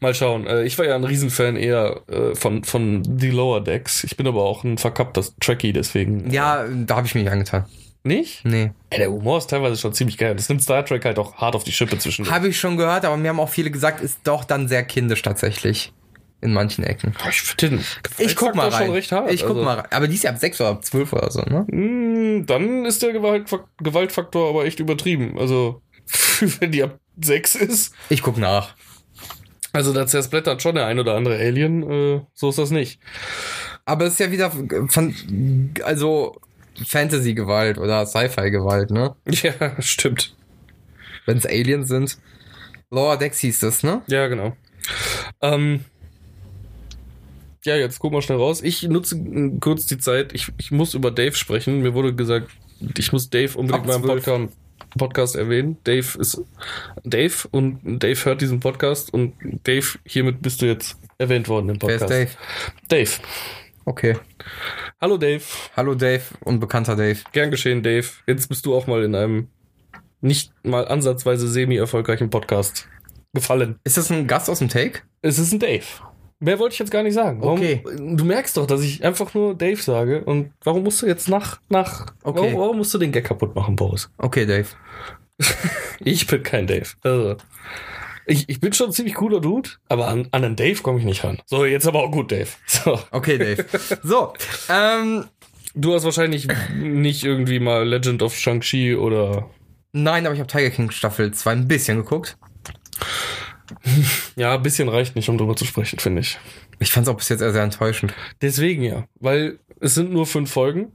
Mal schauen. Äh, Ich war ja ein Riesenfan eher äh, von, von The Lower Decks. Ich bin aber auch ein verkappter Trekkie, deswegen. Ja, da habe ich mich angetan. Nicht? Nee. Ey, der Humor ist teilweise schon ziemlich geil. Das nimmt Star Trek halt auch hart auf die Schippe zwischen. Habe ich schon gehört, aber mir haben auch viele gesagt, ist doch dann sehr kindisch tatsächlich. In manchen Ecken. Ich finde den Ich guck mal rein. schon recht hart. ich guck also, mal rein. Aber die ist ja ab 6 oder ab 12 oder so, ne? mh, Dann ist der Gewaltfak Gewaltfaktor aber echt übertrieben. Also, [LAUGHS] wenn die ab 6 ist. Ich guck nach. Also, da zersplittert schon der ein oder andere Alien. Äh, so ist das nicht. Aber es ist ja wieder von, also Fantasy-Gewalt oder Sci-Fi-Gewalt, ne? [LAUGHS] Ja, stimmt. Wenn es Aliens sind. Lower Decks hieß das, ne? Ja, genau. Ähm, ja, jetzt guck mal schnell raus. Ich nutze äh, kurz die Zeit. Ich, ich muss über Dave sprechen. Mir wurde gesagt, ich muss Dave unbedingt mal im 12. Podcast, Podcast erwähnen. Dave ist Dave und Dave hört diesen Podcast und Dave, hiermit bist du jetzt erwähnt worden im Wer ist Podcast. Dave? Dave. Okay. Hallo Dave. Hallo Dave, unbekannter Dave. Gern geschehen, Dave. Jetzt bist du auch mal in einem nicht mal ansatzweise semi-erfolgreichen Podcast gefallen. Ist das ein Gast aus dem Take? Es ist ein Dave. Mehr wollte ich jetzt gar nicht sagen. Warum, Okay. Du merkst doch, dass ich einfach nur Dave sage. Und warum musst du jetzt nach, nach, Okay. warum, warum musst du den Gag kaputt machen, Boris? Okay, Dave. [LAUGHS] Ich bin kein Dave. Also, ich, ich bin schon ein ziemlich cooler Dude, aber an, an einen Dave komme ich nicht ran. So, jetzt aber auch gut, Dave. [LAUGHS] So. Okay, Dave. so, ähm, Du hast wahrscheinlich nicht irgendwie mal Legend of Shang-Chi oder. nein, aber ich habe Tiger King Staffel 2 ein bisschen geguckt. [LAUGHS] Ja, ein bisschen reicht nicht, um drüber zu sprechen, finde ich. Ich fand es auch bis jetzt eher sehr enttäuschend. Deswegen ja, weil es sind nur fünf Folgen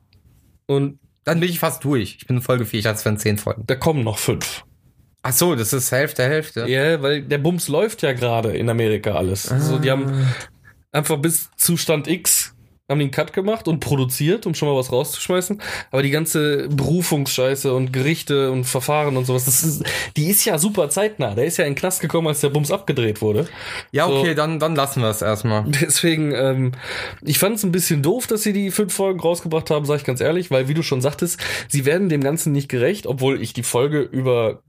und Dann bin ich fast durch. Ich bin Folge 4, ich dachte, es wären 10 Folgen. da kommen noch fünf. Ach so, das ist Hälfte, Hälfte. Ja, weil der Bums läuft ja gerade in Amerika alles. Also die haben einfach bis Zustand X haben den Cut gemacht und produziert, um schon mal was rauszuschmeißen. Aber die ganze Berufungsscheiße und Gerichte und Verfahren und sowas, das ist, die ist ja super zeitnah. Der ist ja in den Knast gekommen, als der Bums abgedreht wurde. Ja, okay, So. dann, dann lassen wir es erstmal. [LAUGHS] Deswegen, ähm, ich fand es ein bisschen doof, dass sie die fünf Folgen rausgebracht haben, sag ich ganz ehrlich, weil, wie du schon sagtest, sie werden dem Ganzen nicht gerecht, obwohl ich die Folge über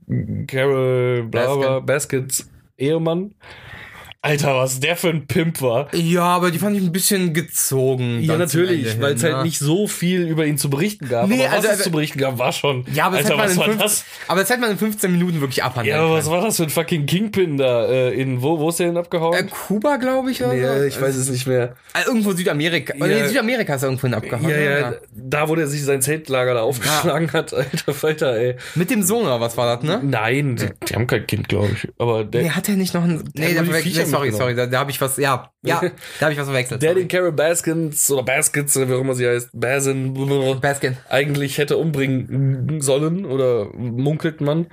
Carol bla bla, Baskets Ehemann, Alter, was der für ein Pimp war. Ja, aber die fand ich ein bisschen gezogen. Ja, natürlich, weil es halt ne? nicht so viel über ihn zu berichten gab. Nee, aber was also, es also- zu berichten gab, war schon. Ja, aber das Alter, was in war fünf- das? Aber das hätte man in 15 Minuten wirklich abhandeln Ja, aber was war das für ein fucking Kingpin da? Äh, in wo, wo ist der denn abgehauen? Äh, Kuba, glaube ich, oder so? nee, ich weiß es nicht mehr. Äh, irgendwo Südamerika. Ja. Ja. Nee, Südamerika ist er irgendwo hin abgehauen. Ja, ja, da wo der sich sein Zeltlager da aufgeschlagen hat, alter Falter, ey. Mit dem Sohn, oder was war das, ne? Nein, die, die haben kein Kind, glaube ich. Aber der, Nee, hat er nicht noch ein. Nee, hat da nur sorry, sorry, da, da habe ich was. Ja, ja, da habe ich was verwechselt. den Carol Baskins oder oder wie auch immer sie heißt, Basin, Baskin. eigentlich hätte umbringen sollen oder munkelt man,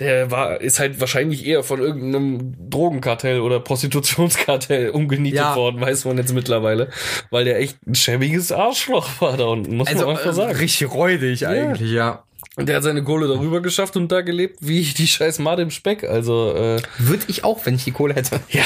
der war, ist halt wahrscheinlich eher von irgendeinem Drogenkartell oder Prostitutionskartell [LAUGHS] umgenietet Ja. worden, weiß man jetzt mittlerweile, weil der echt ein schäbiges Arschloch war da unten, muss Also man einfach äh, sagen. richtig räudig eigentlich, ja. Und der hat seine Kohle darüber geschafft und da gelebt wie die scheiß Made im Speck, also äh, Würde ich auch, wenn ich die Kohle hätte. Ja.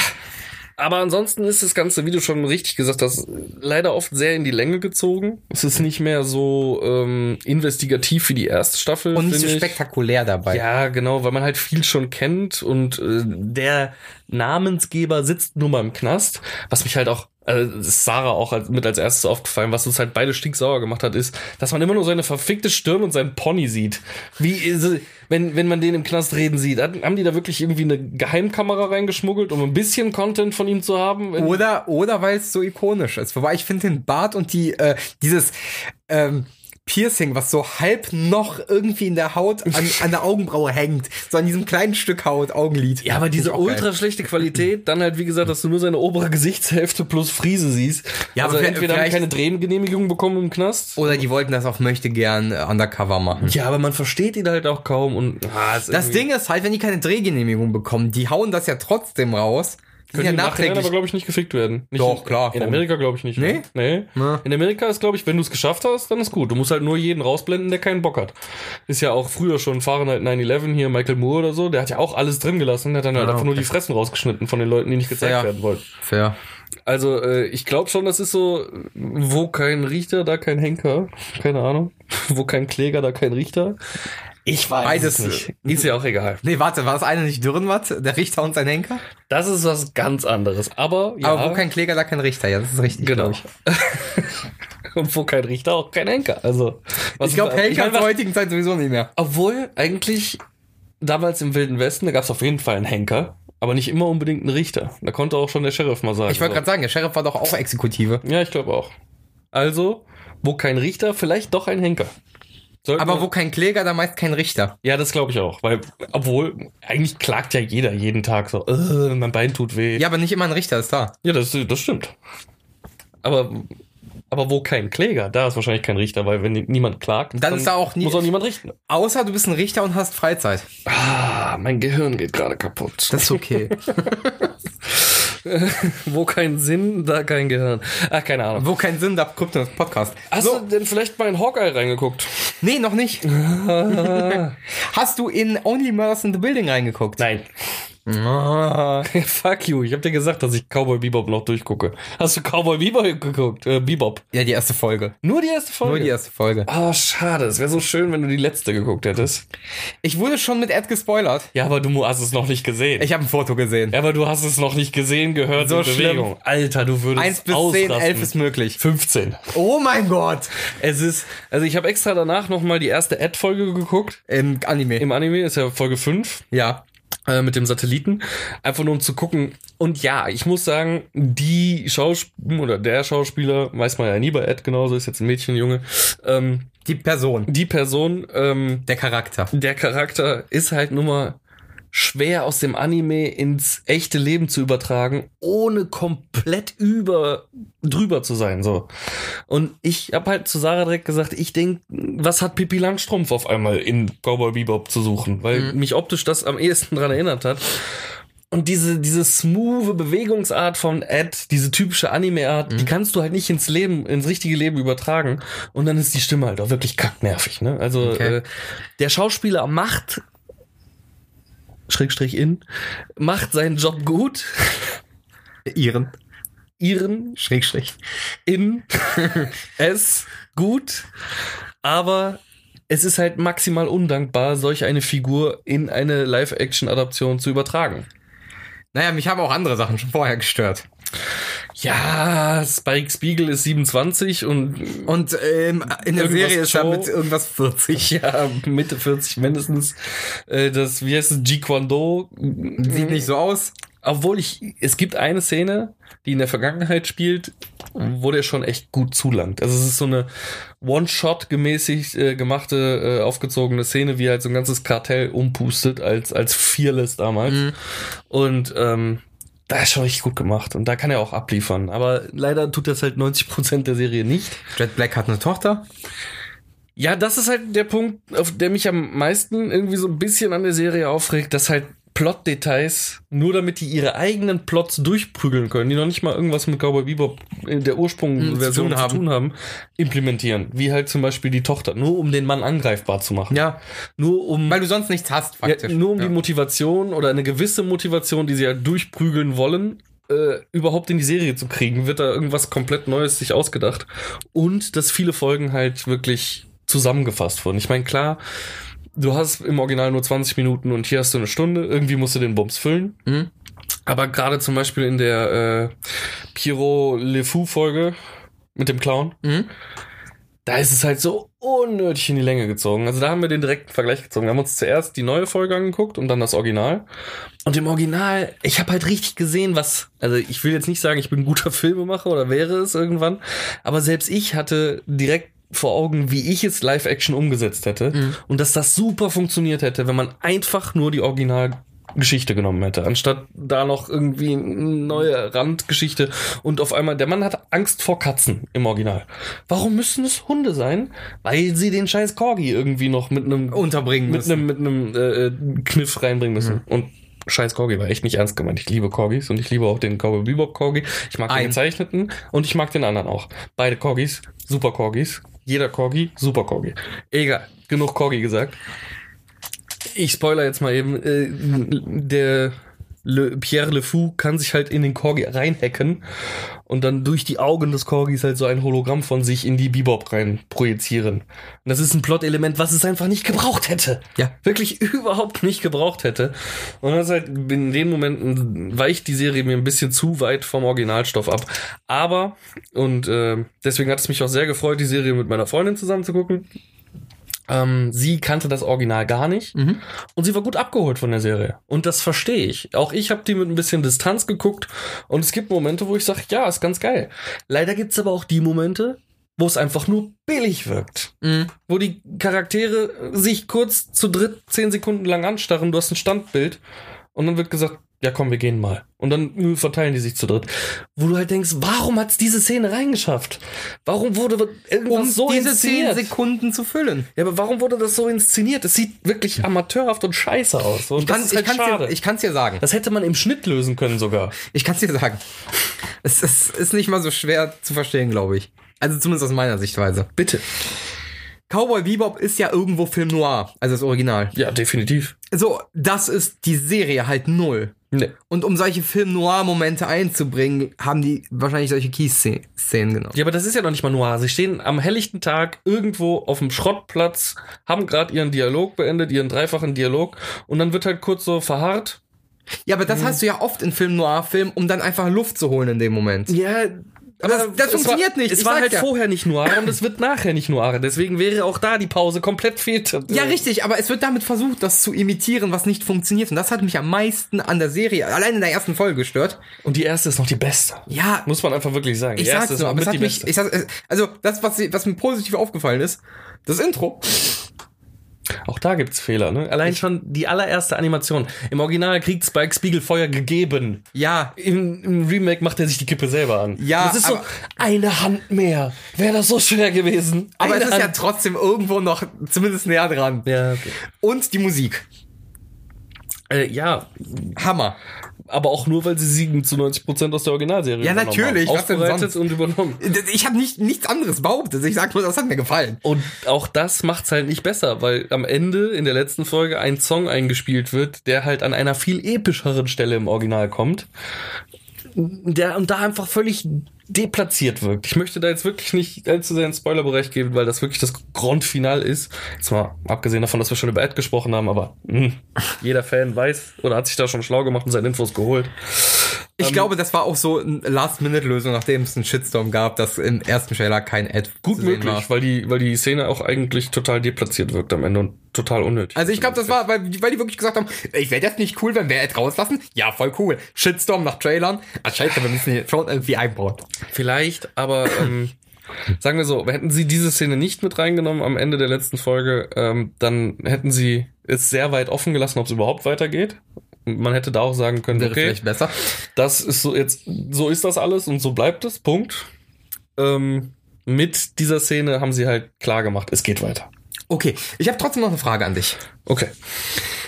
Aber ansonsten ist das Ganze, wie du schon richtig gesagt hast, leider oft sehr in die Länge gezogen. Es ist nicht mehr so ähm, investigativ wie die erste Staffel. Und nicht so ich. spektakulär dabei. Ja, genau, weil man halt viel schon kennt und äh, der Namensgeber sitzt nur mal im Knast. Was mich halt auch, also Sarah auch als, mit als erstes aufgefallen, was uns halt beide stinksauer gemacht hat, ist, dass man immer nur seine verfickte Stirn und seinen Pony sieht. Wie, es- wenn, wenn man den im Knast reden sieht, haben die da wirklich irgendwie eine Geheimkamera reingeschmuggelt, um ein bisschen Content von ihm zu haben? Oder, oder weil es so ikonisch ist. Wobei ich finde den Bart und die, äh, dieses ähm, Piercing, was so halb noch irgendwie in der Haut an, an der Augenbraue hängt. So an diesem kleinen Stück Haut, Augenlid. Ja, aber diese auch geil. ultra schlechte Qualität, dann halt, wie gesagt, dass du nur seine obere Gesichtshälfte plus Friese siehst. Ja, also aber entweder haben keine Drehgenehmigung bekommen im Knast. Oder die wollten das auch möchte gern äh, undercover machen. Ja, aber man versteht ihn halt auch kaum und ah, Das Ding ist halt, wenn die keine Drehgenehmigung bekommen, die hauen das ja trotzdem raus. Die können ja nachher aber, glaube ich, nicht gefickt werden. Nicht Doch, in, klar. In Amerika, glaube ich, nicht. Nee? oder? Nee. Na. In Amerika ist, glaube ich, wenn du es geschafft hast, dann ist gut. Du musst halt nur jeden rausblenden, der keinen Bock hat. Ist ja auch früher schon Fahrenheit 9-11 hier, Michael Moore oder so, der hat ja auch alles drin gelassen, der hat dann halt Ah, einfach nur die Fressen rausgeschnitten von den Leuten, die nicht gezeigt Fair. werden wollten. Fair. Also, äh, ich glaube schon, das ist so, wo kein Richter, da kein Henker. Keine Ahnung. [LAUGHS] Wo kein Kläger, da kein Richter. Ich weiß Beides, es nicht. Ist ja auch egal. Nee, warte, war das eine nicht Dürrenmatt? Der Richter und sein Henker? Das ist was ganz anderes. Aber, ja. Aber wo kein Kläger, da kein Richter. Ja, das ist richtig. Genau. [LAUGHS] Und wo kein Richter, auch kein Henker. Also, Ich glaube, Henker mein, zur was- heutigen Zeit sowieso nicht mehr. Obwohl, eigentlich, damals im Wilden Westen, da gab es auf jeden Fall einen Henker. Aber nicht immer unbedingt ein Richter. Da konnte auch schon der Sheriff mal sagen. Ich wollte so. gerade sagen, der Sheriff war doch auch Exekutive. Ja, ich glaube auch. Also, wo kein Richter, vielleicht doch ein Henker. Sollten Aber wo kein Kläger, da meist kein Richter. Ja, das glaube ich auch. Weil, obwohl, eigentlich klagt ja jeder jeden Tag so, äh, mein Bein tut weh. Ja, aber nicht immer ein Richter ist da. Ja, das, das stimmt. Aber, aber wo kein Kläger, da ist wahrscheinlich kein Richter, weil wenn niemand klagt, Dann ist da auch nie- muss auch niemand richten. Außer du bist ein Richter und hast Freizeit. Ah, mein Gehirn geht gerade kaputt. Das ist okay. [LAUGHS] [LAUGHS] wo kein Sinn, da kein Gehirn. Ach, keine Ahnung. Wo kein Sinn, da kommt das Podcast. Hast so, du denn vielleicht mal in Hawkeye reingeguckt? Nee, noch nicht. [LAUGHS] Hast du in Only Murders in the Building reingeguckt? Nein. Ah. [LAUGHS] Fuck you, ich hab dir gesagt, dass ich Cowboy Bebop noch durchgucke. Hast du Cowboy Bebop geguckt? Äh, Bebop. Ja, die erste Folge. Nur die erste Folge? Nur die erste Folge. Ah, schade. Es wäre so schön, wenn du die letzte geguckt hättest. Ich wurde schon mit Ed gespoilert. Ja, aber du hast es noch nicht gesehen. Ich habe ein Foto gesehen. ja, aber du hast es noch nicht gesehen, gehört So Bewegung. Alter, du würdest 1 bis ausrasten. 10, 11 ist möglich. 15. Oh mein Gott. Es ist, also ich habe extra danach nochmal die erste Ad-Folge geguckt. Im Anime. Im Anime ist ja Folge 5 ja. Äh, mit dem Satelliten. Einfach nur um zu gucken. Und ja, ich muss sagen, die Schauspieler oder der Schauspieler, weiß man ja nie bei Ed genauso, ist jetzt ein Mädchen, Junge. Ähm, Die Person. die Person, ähm, Der Charakter. der Charakter ist halt nur mal schwer aus dem Anime ins echte Leben zu übertragen, ohne komplett über drüber zu sein, so. Und ich habe halt zu Sarah direkt gesagt, ich denk, was hat Pippi Langstrumpf auf einmal in Cowboy Bebop zu suchen, weil mich optisch das am ehesten dran erinnert hat. Und diese, diese smooth Bewegungsart von Ed, diese typische Anime-Art, die kannst du halt nicht ins Leben, ins richtige Leben übertragen. Und dann ist die Stimme halt auch wirklich kacknervig, ne? Also, Okay. äh, der Schauspieler macht, Schrägstrich in, macht seinen Job gut. Ihren. Ihren Schrägstrich. in [LAUGHS] es gut, aber es ist halt maximal undankbar, solch eine Figur in eine Live-Action-Adaption zu übertragen. Naja, mich haben auch andere Sachen schon vorher gestört. Ja, Spike Spiegel ist 27 und Und ähm, in der Serie ist er mit irgendwas 40. ja, Mitte 40 mindestens. Äh, Das, wie heißt es, Ji Kwon Do. Sieht nicht so aus. Obwohl ich, es gibt eine Szene, die in der Vergangenheit spielt, wo der schon echt gut zulangt. Also es ist so eine One-Shot-gemäßig äh, gemachte, äh, aufgezogene Szene, wie halt so ein ganzes Kartell umpustet als, als Fearless damals. Und ähm, da ist schon richtig gut gemacht und da kann er auch abliefern. Aber leider tut das halt 90% der Serie nicht. Jet Black hat eine Tochter. Ja, das ist halt der Punkt, auf der mich am meisten irgendwie so ein bisschen an der Serie aufregt, dass halt Plot-Details, nur damit die ihre eigenen Plots durchprügeln können, die noch nicht mal irgendwas mit Cowboy Bebop in der Ursprungsversion Hm, zu zu, tun haben, implementieren. Wie halt zum Beispiel die Tochter, nur um den Mann angreifbar zu machen. Ja. Nur um Weil du sonst nichts hast, ja, faktisch. nur um ja. die Motivation oder eine gewisse Motivation, die sie halt durchprügeln wollen, äh, überhaupt in die Serie zu kriegen, wird da irgendwas komplett Neues sich ausgedacht. Und dass viele Folgen halt wirklich zusammengefasst wurden. Ich meine, klar, du hast im Original nur 20 Minuten und hier hast du eine Stunde. Irgendwie musst du den Bums füllen. Mhm. Aber gerade zum Beispiel in der äh, Pierrot Le Fou Folge mit dem Clown, Mhm. da ist es halt so unnötig in die Länge gezogen. Also da haben wir den direkten Vergleich gezogen. Wir haben uns zuerst die neue Folge angeguckt und dann das Original. Und im Original, ich habe halt richtig gesehen, was, also ich will jetzt nicht sagen, ich bin ein guter [LAUGHS] Filmemacher oder wäre es irgendwann, aber selbst ich hatte direkt vor Augen, wie ich es Live-Action umgesetzt hätte und dass das super funktioniert hätte, wenn man einfach nur die Original Geschichte genommen hätte, anstatt da noch irgendwie eine neue Randgeschichte und auf einmal, der Mann hat Angst vor Katzen im Original. Warum müssen es Hunde sein? Weil sie den scheiß Corgi irgendwie noch mit einem Unterbringen mit müssen. einem mit einem äh, Kniff reinbringen müssen. Und scheiß Corgi war echt nicht ernst gemeint. Ich liebe Corgis und ich liebe auch den Cowboy Bebop Corgi. Ich mag den Ein. gezeichneten und ich mag den anderen auch. Beide Corgis, super Corgis. Jeder Corgi, super Corgi. Egal, genug Corgi gesagt. Ich spoiler jetzt mal eben. Äh, der Le, Pierre Le Fou kann sich halt in den Corgi reinhacken und dann durch die Augen des Corgis halt so ein Hologramm von sich in die Bebop rein projizieren. Und das ist ein Plot-Element, was es einfach nicht gebraucht hätte. Ja. Wirklich [LAUGHS] überhaupt nicht gebraucht hätte. Und das halt in den Momenten weicht die Serie mir ein bisschen zu weit vom Originalstoff ab. Aber, und äh, deswegen hat es mich auch sehr gefreut, die Serie mit meiner Freundin zusammen zu gucken. Ähm, sie kannte das Original gar nicht Mhm. und sie war gut abgeholt von der Serie. Und das verstehe ich. Auch ich habe die mit ein bisschen Distanz geguckt und es gibt Momente, wo ich sage, ja, ist ganz geil. Leider gibt's aber auch die Momente, wo es einfach nur billig wirkt. Mhm. Wo die Charaktere sich kurz zu dritt zehn Sekunden lang anstarren, du hast ein Standbild und dann wird gesagt, ja komm, wir gehen mal. Und dann äh, verteilen die sich zu dritt. Wo du halt denkst, warum hat's diese Szene reingeschafft? Warum wurde irgendwas Um so diese zehn inszeniert? Sekunden zu füllen. Ja, aber warum wurde das so inszeniert? Es sieht wirklich amateurhaft und scheiße aus. Und Ich kann halt schade. dir, ich kann's dir sagen. das hätte man im Schnitt lösen können sogar. Ich kann es dir sagen. Es, es ist nicht mal so schwer zu verstehen, glaube ich. Also zumindest aus meiner Sichtweise. Bitte. Cowboy Bebop ist ja irgendwo Film Noir, also das Original. Ja, definitiv. So, das ist die Serie halt null. Nee. Und um solche Film Noir-Momente einzubringen, haben die wahrscheinlich solche Key-Szenen genommen. Ja, aber das ist ja noch nicht mal noir. Sie stehen am helllichten Tag irgendwo auf dem Schrottplatz, haben gerade ihren Dialog beendet, ihren dreifachen Dialog, und dann wird halt kurz so verharrt. Ja, aber das hast du ja oft in Film Noir-Filmen, um dann einfach Luft zu holen in dem Moment. Ja, Aber das- das es funktioniert war, nicht, Es ich war sag's halt ja. vorher nicht noir und es wird nachher nicht noir. Deswegen wäre auch da die Pause komplett fehlt. Ja, richtig, aber es wird damit versucht, das zu imitieren, was nicht funktioniert. Und das hat mich am meisten an der Serie, allein in der ersten Folge gestört. Und die erste ist noch die beste. Ja, Muss man einfach wirklich sagen. ich die sag's erste ist nur, noch aber es mit hat die mich, beste. ich sag, also das, was, was mir positiv aufgefallen ist, das Intro. Auch da gibt's Fehler, ne? Allein schon die allererste Animation. Im Original kriegt Spike Spiegel Feuer gegeben. Ja, Im, Im Remake macht er sich die Kippe selber an. Ja, Das ist so, eine Hand mehr. Wäre das so schwer gewesen. aber eine es ist ja Hand. trotzdem irgendwo noch zumindest näher dran. Ja, okay. Und die Musik. Äh, ja, Hammer. aber auch nur, weil sie siegen zu 90% aus der Originalserie Ja, natürlich, Haben. was denn Aufbereitet sonst? und übernommen. Ich habe nicht, nichts anderes behauptet. Ich sag nur, das hat mir gefallen. Und auch das macht's halt nicht besser, weil am Ende in der letzten Folge ein Song eingespielt wird, der halt an einer viel epischeren Stelle im Original kommt. Der und da einfach völlig deplatziert wirkt. Ich möchte da jetzt wirklich nicht allzu sehr in den Spoilerbereich gehen, weil das wirklich das Grundfinal ist. Mal abgesehen davon, dass wir schon über Ed gesprochen haben, aber mh, jeder Fan weiß oder hat sich da schon schlau gemacht und seine Infos geholt. Ich Ähm, glaube, das war auch so eine Last-Minute-Lösung, nachdem es einen Shitstorm gab, dass im ersten Trailer kein Ad Gut möglich, war. weil die, weil die Szene auch eigentlich total deplatziert wirkt am Ende und total unnötig. Also ich glaube, das war, weil, weil die wirklich gesagt haben, ich wäre das nicht cool, wenn wir Ad rauslassen. Ja, voll cool. Shitstorm nach Trailern. Ah, scheiße, wir müssen hier schon irgendwie einbauen. Vielleicht, aber ähm, [LAUGHS] sagen wir so, hätten sie diese Szene nicht mit reingenommen am Ende der letzten Folge, ähm, dann hätten sie es sehr weit offen gelassen, ob es überhaupt weitergeht. Man hätte da auch sagen können, Wäre okay, vielleicht besser. das ist so jetzt, so ist das alles und so bleibt es, Punkt. Ähm, mit dieser Szene haben sie halt klar gemacht, es geht weiter. Okay, ich habe trotzdem noch eine Frage an dich. Okay.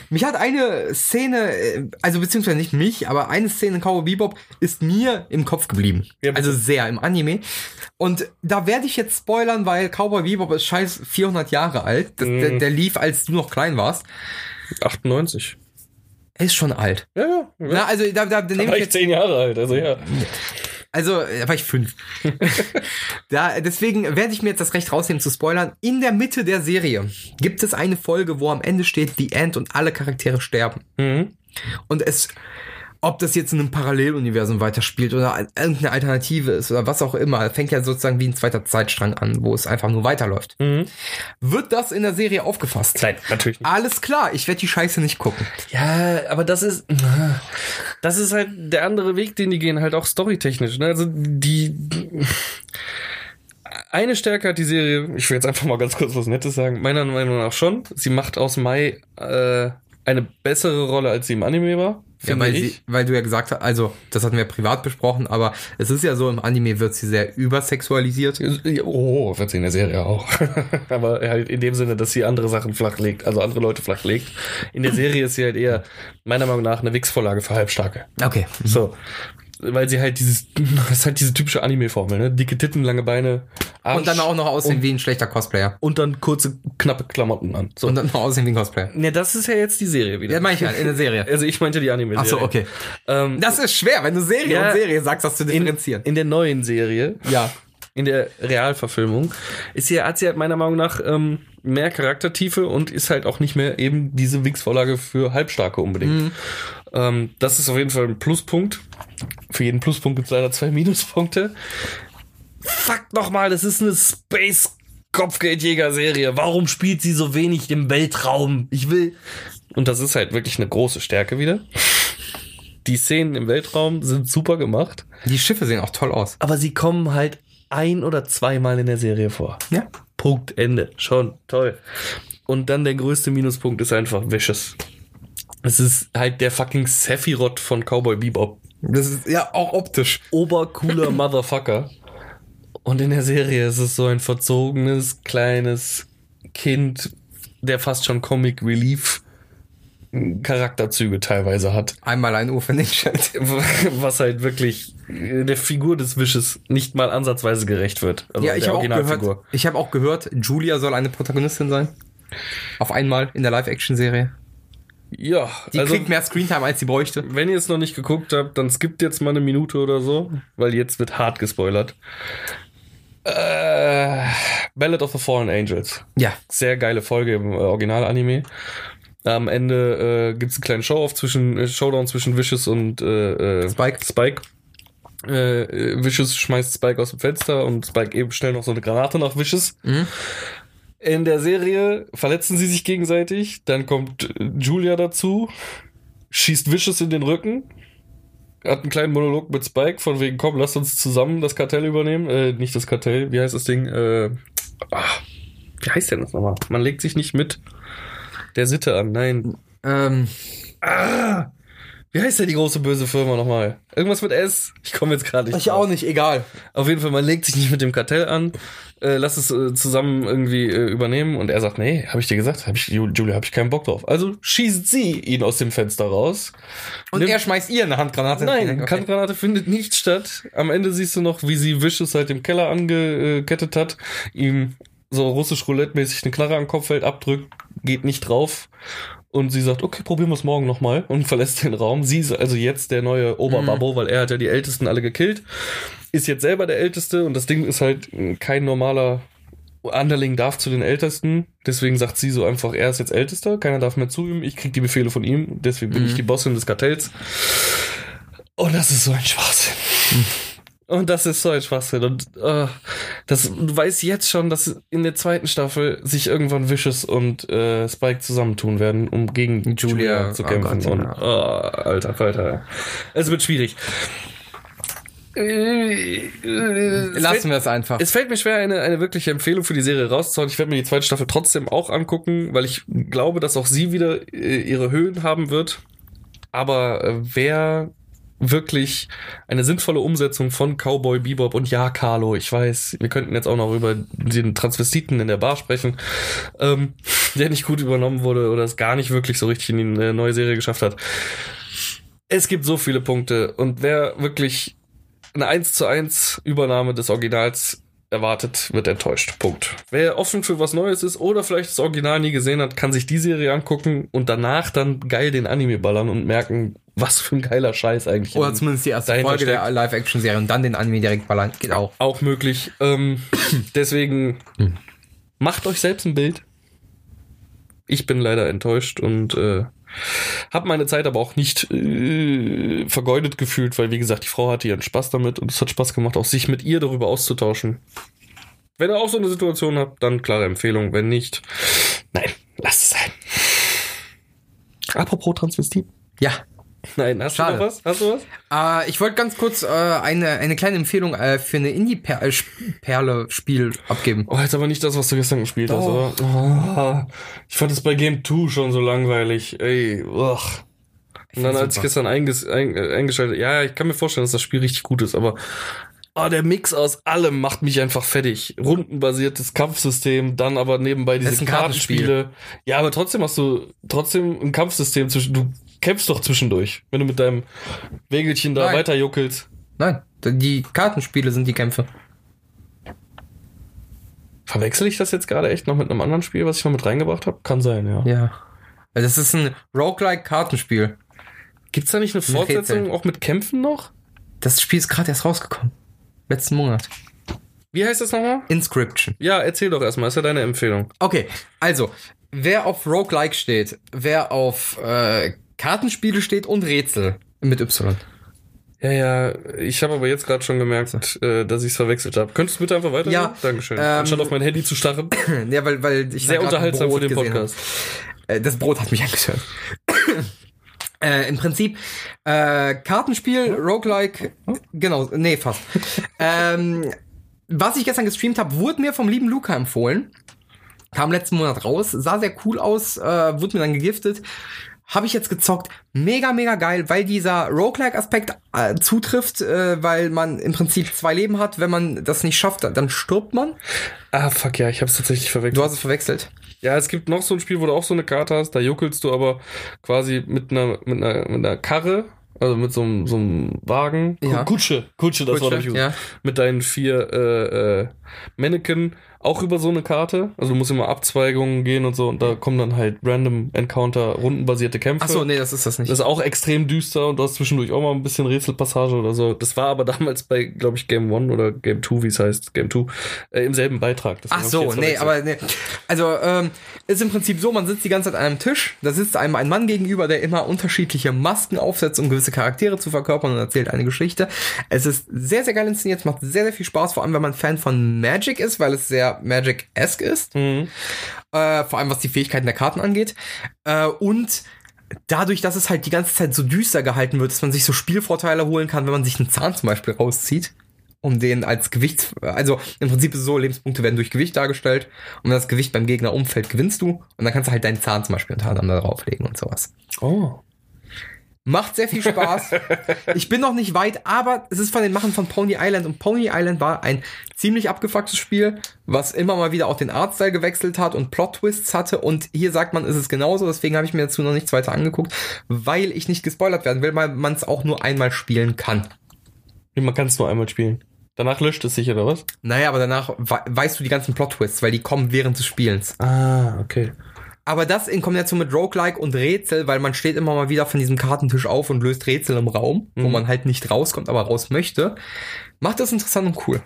Mich hat eine Szene, äh, also beziehungsweise nicht mich, aber eine Szene in Cowboy Bebop ist mir im Kopf geblieben. Ja, also sehr im Anime. Und da werde ich jetzt spoilern, weil Cowboy Bebop ist scheiß 400 Jahre alt. Das, Mhm. der, der lief, als du noch klein warst. 98. Er ist schon alt. Ja, ja. Na, also da, da, da Da nehme war ich ich jetzt zehn Jahre alt, also ja. Also, da war ich fünf. [LAUGHS] da, deswegen werde ich mir jetzt das Recht rausnehmen zu spoilern. In der Mitte der Serie gibt es eine Folge, wo am Ende steht The End und alle Charaktere sterben. Mhm. Und es, ob das jetzt in einem Paralleluniversum weiterspielt oder irgendeine Alternative ist oder was auch immer, fängt ja sozusagen wie ein zweiter Zeitstrang an, wo es einfach nur weiterläuft. Mhm. Wird das in der Serie aufgefasst? Nein, natürlich nicht. Alles klar, ich werde die Scheiße nicht gucken. Ja, aber das ist, das ist halt der andere Weg, den die gehen, halt auch storytechnisch. Ne? Also die, eine Stärke hat die Serie, ich will jetzt einfach mal ganz kurz was Nettes sagen, meiner Meinung nach schon. Sie macht aus Mai äh, eine bessere Rolle, als sie im Anime war. Ja, weil, sie, weil du ja gesagt hast, also das hatten wir privat besprochen, aber es ist ja so, im Anime wird sie sehr übersexualisiert. Oh, wird sie in der Serie auch. [LAUGHS] Aber halt in dem Sinne, dass sie andere Sachen flachlegt, also andere Leute flachlegt. In der Serie ist sie halt eher, meiner Meinung nach, eine Wix-Vorlage für Halbstarke. Okay. So. Weil sie halt dieses, [LAUGHS] das ist halt diese typische Anime-Formel, ne? Dicke Titten, lange Beine, Arsch Und dann auch noch aussehen wie ein schlechter Cosplayer. und dann kurze, knappe Klamotten an. So. Und dann noch aussehen wie ein Cosplayer. Ne, das ist ja jetzt die Serie wieder. Ja, meine ich ja, in der Serie. [LAUGHS] Also ich meinte die Anime-Serie. Ach so, okay. Ähm, Das ist schwer, wenn du Serie Ja. und Serie sagst, das zu in, differenzieren. in der neuen Serie, ja. in der Realverfilmung, ist sie, hat sie halt meiner Meinung nach ähm, mehr Charaktertiefe und ist halt auch nicht mehr eben diese Wix-Vorlage für Halbstarke unbedingt. Ähm, das ist auf jeden Fall ein Pluspunkt. Für jeden Pluspunkt gibt es leider zwei [LAUGHS] Minuspunkte. Fuck nochmal, das ist eine Space Kopfgeldjäger-Serie. Warum spielt sie so wenig im Weltraum? Ich will. Und das ist halt wirklich eine große Stärke wieder. Die Szenen im Weltraum sind super gemacht, Die Schiffe sehen auch toll aus. aber sie kommen halt ein oder zweimal in der Serie vor. Ja. Punkt, Ende. Schon, toll. Und dann der größte Minuspunkt ist einfach Vicious. Es ist halt der fucking Sephiroth von Cowboy Bebop. Das ist ja auch optisch. Obercooler [LAUGHS] Motherfucker. Und in der Serie ist es so ein verzogenes, kleines Kind, der fast schon Comic Relief Charakterzüge teilweise hat. Einmal ein Uhr für. [LAUGHS] Was halt wirklich der Figur des Wisches nicht mal ansatzweise gerecht wird. Also Ja, ich habe auch gehört, ich habe auch gehört, Julia soll eine Protagonistin sein. Auf einmal in der Live-Action-Serie. Ja, Die also kriegt mehr Screentime, als sie bräuchte. wenn ihr es noch nicht geguckt habt, dann skippt jetzt mal eine Minute oder so, weil jetzt wird hart gespoilert. Äh, Ballad of the Fallen Angels. Ja. Sehr geile Folge im äh, Original-Anime. Am Ende äh, gibt's einen kleinen Show-off zwischen äh, Showdown zwischen Vicious und äh, äh, Spike. Spike. Äh, Vicious schmeißt Spike aus dem Fenster und Spike eben schnell noch so eine Granate nach Vicious. Mhm. In der Serie verletzen sie sich gegenseitig. Dann kommt Julia dazu, schießt Vicious in den Rücken, hat einen kleinen Monolog mit Spike von wegen, komm, lass uns zusammen das Kartell übernehmen. Äh, nicht das Kartell, wie heißt das Ding? Äh, ah, wie heißt denn das nochmal? Man legt sich nicht mit der Sitte an, nein. Ähm, Ah, wie heißt denn die große böse Firma nochmal? Irgendwas mit S? Ich komme jetzt gerade nicht. ich auch nicht, egal. Auf jeden Fall, man legt sich nicht mit dem Kartell an, äh, lass es äh, zusammen irgendwie äh, übernehmen und er sagt, nee, habe ich dir gesagt, hab ich, Ju- Julia, habe ich keinen Bock drauf. Also schießt sie ihn aus dem Fenster raus. Und Nimmt- er schmeißt ihr eine Handgranate. Nein, okay. Handgranate findet nicht statt. Am Ende siehst du noch, wie sie Vicious halt im Keller angekettet hat, ihm so russisch Roulette-mäßig eine Knarre am Kopf hält, abdrückt, geht nicht drauf. Und sie sagt, okay, probieren wir es morgen nochmal und [LAUGHS] verlässt den Raum. Sie ist also jetzt der neue Oberbabbo, weil er hat ja die Ältesten alle gekillt. Ist jetzt selber der Älteste und das Ding ist halt äh, kein normaler Underling darf zu den Ältesten. Deswegen sagt sie so einfach, er ist jetzt Ältester, keiner darf mehr zu ihm, ich krieg die Befehle von ihm, deswegen bin ich die Bossin des Kartells. Und das ist so ein Schwachsinn. Und das ist so ein Schwachsinn. Und äh, das, du weißt jetzt schon, dass in der zweiten Staffel sich irgendwann Vicious und äh, Spike zusammentun werden, um gegen Julia, Julia, zu oh kämpfen. Gott, und, ja. oh, alter Falter. Es wird schwierig. Lassen wir es einfach. es fällt mir schwer, eine, eine wirkliche Empfehlung für die Serie rauszuhauen. Ich werde mir die zweite Staffel trotzdem auch angucken, weil ich glaube, dass auch sie wieder ihre Höhen haben wird. Aber wer wirklich eine sinnvolle Umsetzung von Cowboy Bebop und ja, Carlo, ich weiß, wir könnten jetzt auch noch über den Transvestiten in der Bar sprechen, ähm, [LAUGHS] der nicht gut übernommen wurde oder es gar nicht wirklich so richtig in die äh, neue Serie geschafft hat. Es gibt so viele Punkte und wer wirklich eine 1 zu 1 Übernahme des Originals erwartet, wird enttäuscht. Punkt. Wer offen für was Neues ist oder vielleicht das Original nie gesehen hat, kann sich die Serie angucken und danach dann geil den Anime ballern und merken, was für ein geiler Scheiß eigentlich. Oder in- zumindest die erste Folge der steckt. Live-Action-Serie und dann den Anime direkt ballern. Geht auch. Auch möglich. Ähm, [CLEARS THROAT] deswegen macht euch selbst ein Bild. Ich bin leider enttäuscht und äh, habe meine Zeit aber auch nicht äh, vergeudet gefühlt, weil wie gesagt, die Frau hatte ihren Spaß damit und es hat Spaß gemacht, auch sich mit ihr darüber auszutauschen. Wenn ihr auch so eine Situation habt, dann klare Empfehlung. Wenn nicht, nein, lasst es sein. Apropos Transvestit. Ja. [LAUGHS] Nein, hast Schade. du noch was? Hast du was? Äh, ich wollte ganz kurz äh, eine, eine kleine Empfehlung äh, für eine Indie-Perle-Spiel abgeben. Oh, jetzt aber nicht das, was du gestern gespielt hast, oder? Oh, ich fand es bei Game 2 schon so langweilig. Ey, ugh. Und dann, als ich super. gestern einges ein, äh, eingeschaltet, ja, ich kann mir vorstellen, dass das Spiel richtig gut ist, aber oh, der Mix aus allem macht mich einfach fertig. Rundenbasiertes Kampfsystem, dann aber nebenbei diese Kartenspiele. Ja, aber trotzdem hast du trotzdem ein Kampfsystem zwischen, du kämpfst doch zwischendurch, wenn du mit deinem Wägelchen da Nein. weiterjuckelst. Nein, die Kartenspiele sind die Kämpfe. Verwechsel ich das jetzt gerade echt noch mit einem anderen Spiel, was ich noch mit reingebracht habe? Kann sein, ja. Ja. Weil Das ist ein Roguelike-Kartenspiel. Gibt's da nicht eine Ein Fortsetzung Rätsel. auch mit Kämpfen noch? Das Spiel ist gerade erst rausgekommen. Letzten Monat. Wie heißt das nochmal? Inscription. Ja, erzähl doch erstmal, ist ja deine Empfehlung. Okay, also, wer auf Roguelike steht, wer auf äh, Kartenspiele steht und Rätsel mit Y. Ja, ja, ich habe aber jetzt gerade schon gemerkt, äh, dass ich es verwechselt habe. Könntest du bitte einfach weiter? Ja, Dankeschön. ähm, Anstatt auf mein Handy zu starren. [CLEARS THROAT] Ja, weil, weil ich Sehr unterhaltsam für den Podcast. Äh, Das Brot hat mich angestört. [CLEARS THROAT] Äh, Im Prinzip äh, Kartenspiel, Roguelike, genau, nee, fast. [LAUGHS] ähm, was ich gestern gestreamt habe, wurde mir vom lieben Luca empfohlen. Kam letzten Monat raus, sah sehr cool aus, äh, wurde mir dann gegiftet. Habe ich jetzt gezockt. Mega, mega geil, weil dieser Roguelike-Aspekt äh, zutrifft, äh, weil man im Prinzip zwei Leben hat. Wenn man das nicht schafft, dann stirbt man. Ah, fuck ja, ich habe es tatsächlich verwechselt. Du hast es verwechselt. Ja, es gibt noch so ein Spiel, wo du auch so eine Karte hast, da juckelst du aber quasi mit einer, mit einer, mit einer Karre, also mit so einem, so einem Wagen. Ja. Kutsche, Kutsche, das Kutsche, war das ja. Mit deinen vier äh, äh, Mannequin auch über so eine Karte. Also du musst immer Abzweigungen gehen und so und da kommen dann halt random Encounter, rundenbasierte Kämpfe. Ach so, nee, das ist das nicht. Das ist auch extrem düster und du hast zwischendurch auch mal ein bisschen Rätselpassage oder so. Das war aber damals bei, glaube ich, Game One oder Game Two, wie es heißt, Game Two, äh, im selben Beitrag. Deswegen Ach so, nee, aber nee. Also, ähm, ist im Prinzip so, man sitzt die ganze Zeit an einem Tisch, da sitzt einem ein Mann gegenüber, der immer unterschiedliche Masken aufsetzt, um gewisse Charaktere zu verkörpern und erzählt eine Geschichte. Es ist sehr, sehr geil inszeniert, es macht sehr, sehr viel Spaß, vor allem wenn man Fan von Magic ist, weil es sehr Magic-esque ist. Mhm. Äh, vor allem was die Fähigkeiten der Karten angeht. Äh, und dadurch, dass es halt die ganze Zeit so düster gehalten wird, dass man sich so Spielvorteile holen kann, wenn man sich einen Zahn zum Beispiel rauszieht, um den als Gewicht, also im Prinzip ist es so, Lebenspunkte werden durch Gewicht dargestellt und wenn das Gewicht beim Gegner umfällt, gewinnst du und dann kannst du halt deinen Zahn zum Beispiel unter anderem da drauflegen und sowas. Oh. Macht sehr viel Spaß. [LAUGHS] ich bin noch nicht weit, aber es ist von den Machen von Pony Island und Pony Island war ein ziemlich abgefucktes Spiel, was immer mal wieder auch den Artstyle gewechselt hat und Plot-Twists hatte und hier sagt man, ist es genauso, deswegen habe ich mir dazu noch nichts weiter angeguckt, weil ich nicht gespoilert werden will, weil man es auch nur einmal spielen kann. Man kann es nur einmal spielen. Danach löscht es sich, oder was? Naja, aber danach we weißt du die ganzen Plot-Twists, weil die kommen während des Spielens. Ah, okay. Aber das in Kombination mit Roguelike und Rätsel, weil man steht immer mal wieder von diesem Kartentisch auf und löst Rätsel im Raum, wo Mhm. man halt nicht rauskommt, aber raus möchte, macht das interessant und cool.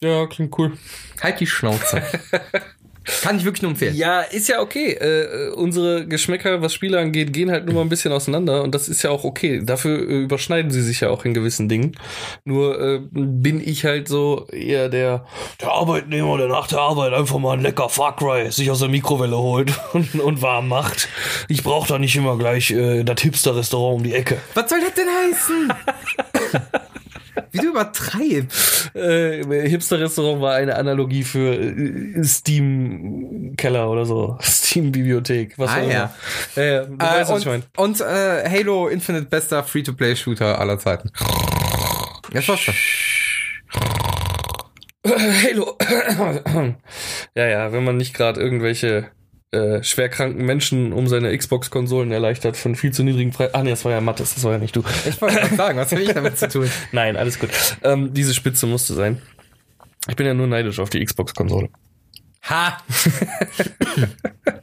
Ja, klingt cool. Halt die Schnauze. [LAUGHS] Kann ich wirklich nur empfehlen. Ja, ist ja okay. Äh, unsere Geschmäcker, was Spiele angeht, gehen halt nur mal ein bisschen auseinander und das ist ja auch okay. Dafür äh, überschneiden sie sich ja auch in gewissen Dingen. Nur äh, bin ich halt so eher der, der Arbeitnehmer, der nach der Arbeit einfach mal ein lecker Far Cry sich aus der Mikrowelle holt [LAUGHS] und, und warm macht. Ich brauche da nicht immer gleich äh, das Hipster-Restaurant um die Ecke. Was soll das denn heißen? [LAUGHS] Wie du übertreibst. Äh, Hipster-Restaurant war eine Analogie für äh, Steam-Keller oder so. [LAUGHS] Steam-Bibliothek. Was Ah, auch immer. ja. Ja, ja, du weißt, was ich meine. und und äh, Halo Infinite bester Free-to-Play-Shooter aller Zeiten. Das war's schon. Halo. [CLEARS THROAT] ja, ja, wenn man nicht gerade irgendwelche äh, schwerkranken Menschen um seine Xbox-Konsolen erleichtert von viel zu niedrigen Preisen. Ah, nee, das war ja Mattes, das war ja nicht du. Ich wollte gerade sagen, was habe ich damit zu tun? [LAUGHS] Nein, alles gut. Ähm, diese Spitze musste sein. Ich bin ja nur neidisch auf die Xbox-Konsole. Ha! [LAUGHS]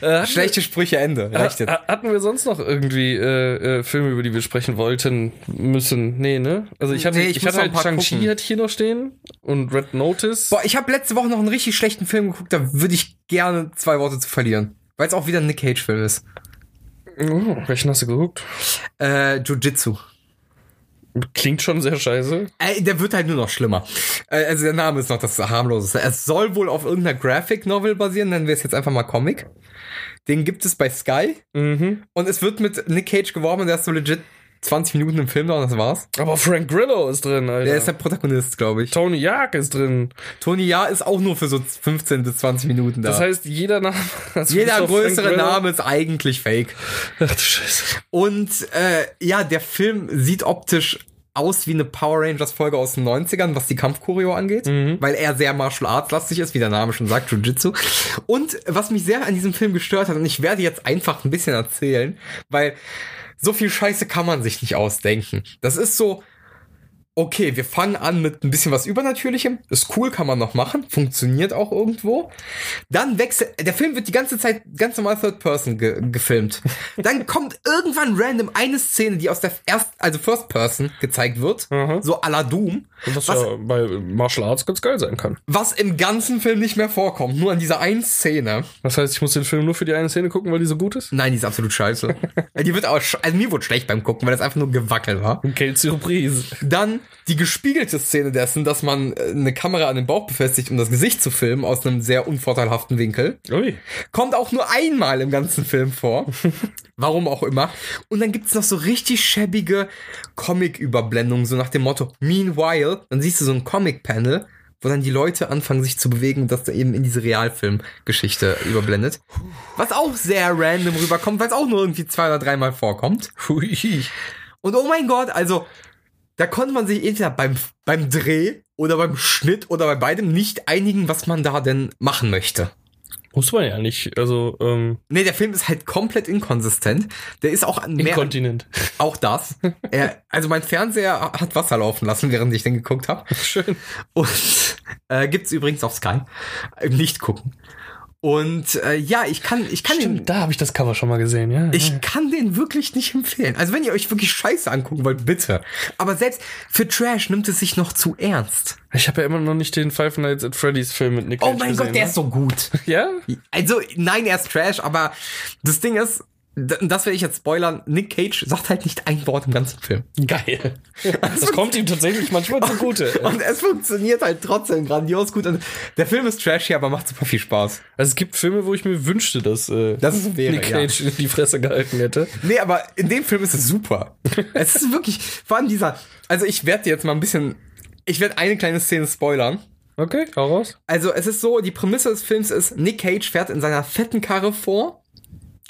Äh, Schlechte Sprüche Ende. Reicht jetzt. Ha- Hatten wir sonst noch irgendwie äh, äh, Filme, über die wir sprechen wollten, müssen? Nee, ne? Also ich hatte, Nee, ich ich hatte halt Shang-Chi hatte ich hier noch stehen und Red Notice. Boah, ich habe letzte Woche noch einen richtig schlechten Film geguckt, da würde ich gerne zwei Worte zu verlieren. Weil es auch wieder ein Nick Cage-Film ist. Oh, welchen hast du geguckt? Äh, Jiu-Jitsu. Klingt schon sehr scheiße. Ey, der wird halt nur noch schlimmer. Äh, also der Name ist noch das harmloseste. Es soll wohl auf irgendeiner Graphic Novel basieren, nennen wir es jetzt einfach mal Comic. Den gibt es bei Sky Mhm. und es wird mit Nick Cage geworben und der ist so legit 20 Minuten im Film da und das war's. Aber Frank Grillo ist drin, Alter. Der ist der Protagonist, glaube ich. Tony Jagd ist drin. Tony Ja ist auch nur für so 15 bis 20 Minuten da. Das heißt, jeder Name. [LAUGHS] also Jeder größere Name ist eigentlich fake. Ach du Scheiße. Und äh, ja, der Film sieht optisch aus wie eine Power Rangers Folge aus den 90ern, was die Kampfchoreo angeht, weil er sehr Martial Arts lastig ist, wie der Name schon sagt, Jiu-Jitsu. Und was mich sehr an diesem Film gestört hat, und ich werde jetzt einfach ein bisschen erzählen, weil so viel Scheiße kann man sich nicht ausdenken. Das ist so okay, wir fangen an mit ein bisschen was Übernatürlichem. Ist cool, kann man noch machen. Funktioniert auch irgendwo. Dann wechselt, der Film wird die ganze Zeit ganz normal Third Person ge gefilmt. [LAUGHS] Dann kommt irgendwann random eine Szene, die aus der erst, also First Person gezeigt wird. So à la Doom. Was, Was- ja bei Martial Arts ganz geil sein kann. Was im ganzen Film nicht mehr vorkommt. Nur an dieser einen Szene. Das heißt, ich muss den Film nur für die eine Szene gucken, weil die so gut ist? Nein, die ist absolut scheiße. [LAUGHS] die wird auch, also mir wurde schlecht beim Gucken, weil das einfach nur Gewackel war. Quelle Surprise. Dann die gespiegelte Szene dessen, dass man äh, eine Kamera an den Bauch befestigt, um das Gesicht zu filmen, aus einem sehr unvorteilhaften Winkel. Ui. Kommt auch nur einmal im ganzen Film vor. [LAUGHS] Warum auch immer. Und dann gibt's noch so richtig schäbige Comic-Überblendungen, so nach dem Motto, Meanwhile, dann siehst du so ein Comic-Panel, wo dann die Leute anfangen, sich zu bewegen und das eben in diese Realfilm-Geschichte überblendet. Was auch sehr random rüberkommt, weil es auch nur irgendwie zwei oder dreimal vorkommt. Und oh mein Gott, also da konnte man sich entweder beim, beim Dreh oder beim Schnitt oder bei beidem nicht einigen, was man da denn machen möchte. Muss man ja nicht. Also, ähm, Nee, der Film ist halt komplett inkonsistent. Der ist auch an mehr, Inkontinent. [LAUGHS] auch das. er, also mein Fernseher hat Wasser laufen lassen, während ich den geguckt habe. Schön. Und äh, gibt's übrigens auf Sky. Im Nicht gucken. Und äh, ja, ich kann, ich kann den, Stimmt, da habe ich das Cover schon mal gesehen, ja. Ich kann den wirklich nicht empfehlen. Also wenn ihr euch wirklich Scheiße angucken wollt, bitte. Aber selbst für Trash nimmt es sich noch zu ernst. Ich habe ja immer noch nicht den Five Nights at Freddy's Film mit Nick Oh Cage mein gesehen, Gott, der ne? ist so gut. [LAUGHS] Ja? Also, nein, er ist Trash, aber das Ding ist, das werde ich jetzt spoilern, Nick Cage sagt halt nicht ein Wort im ganzen Film. Geil. [LAUGHS] Das kommt ihm tatsächlich manchmal zugute. [LAUGHS] Und es funktioniert halt trotzdem grandios gut. Und der Film ist trashy, aber macht super viel Spaß. Also es gibt Filme, wo ich mir wünschte, dass äh, Das wäre, Nick ja. Cage die Fresse gehalten hätte. Nee, aber in dem Film ist es super. [LAUGHS] es ist wirklich, vor allem dieser, also ich werde dir jetzt mal ein bisschen, ich werde eine kleine Szene spoilern. Okay, hau raus. Also es ist so, die Prämisse des Films ist, Nick Cage fährt in seiner fetten Karre vor,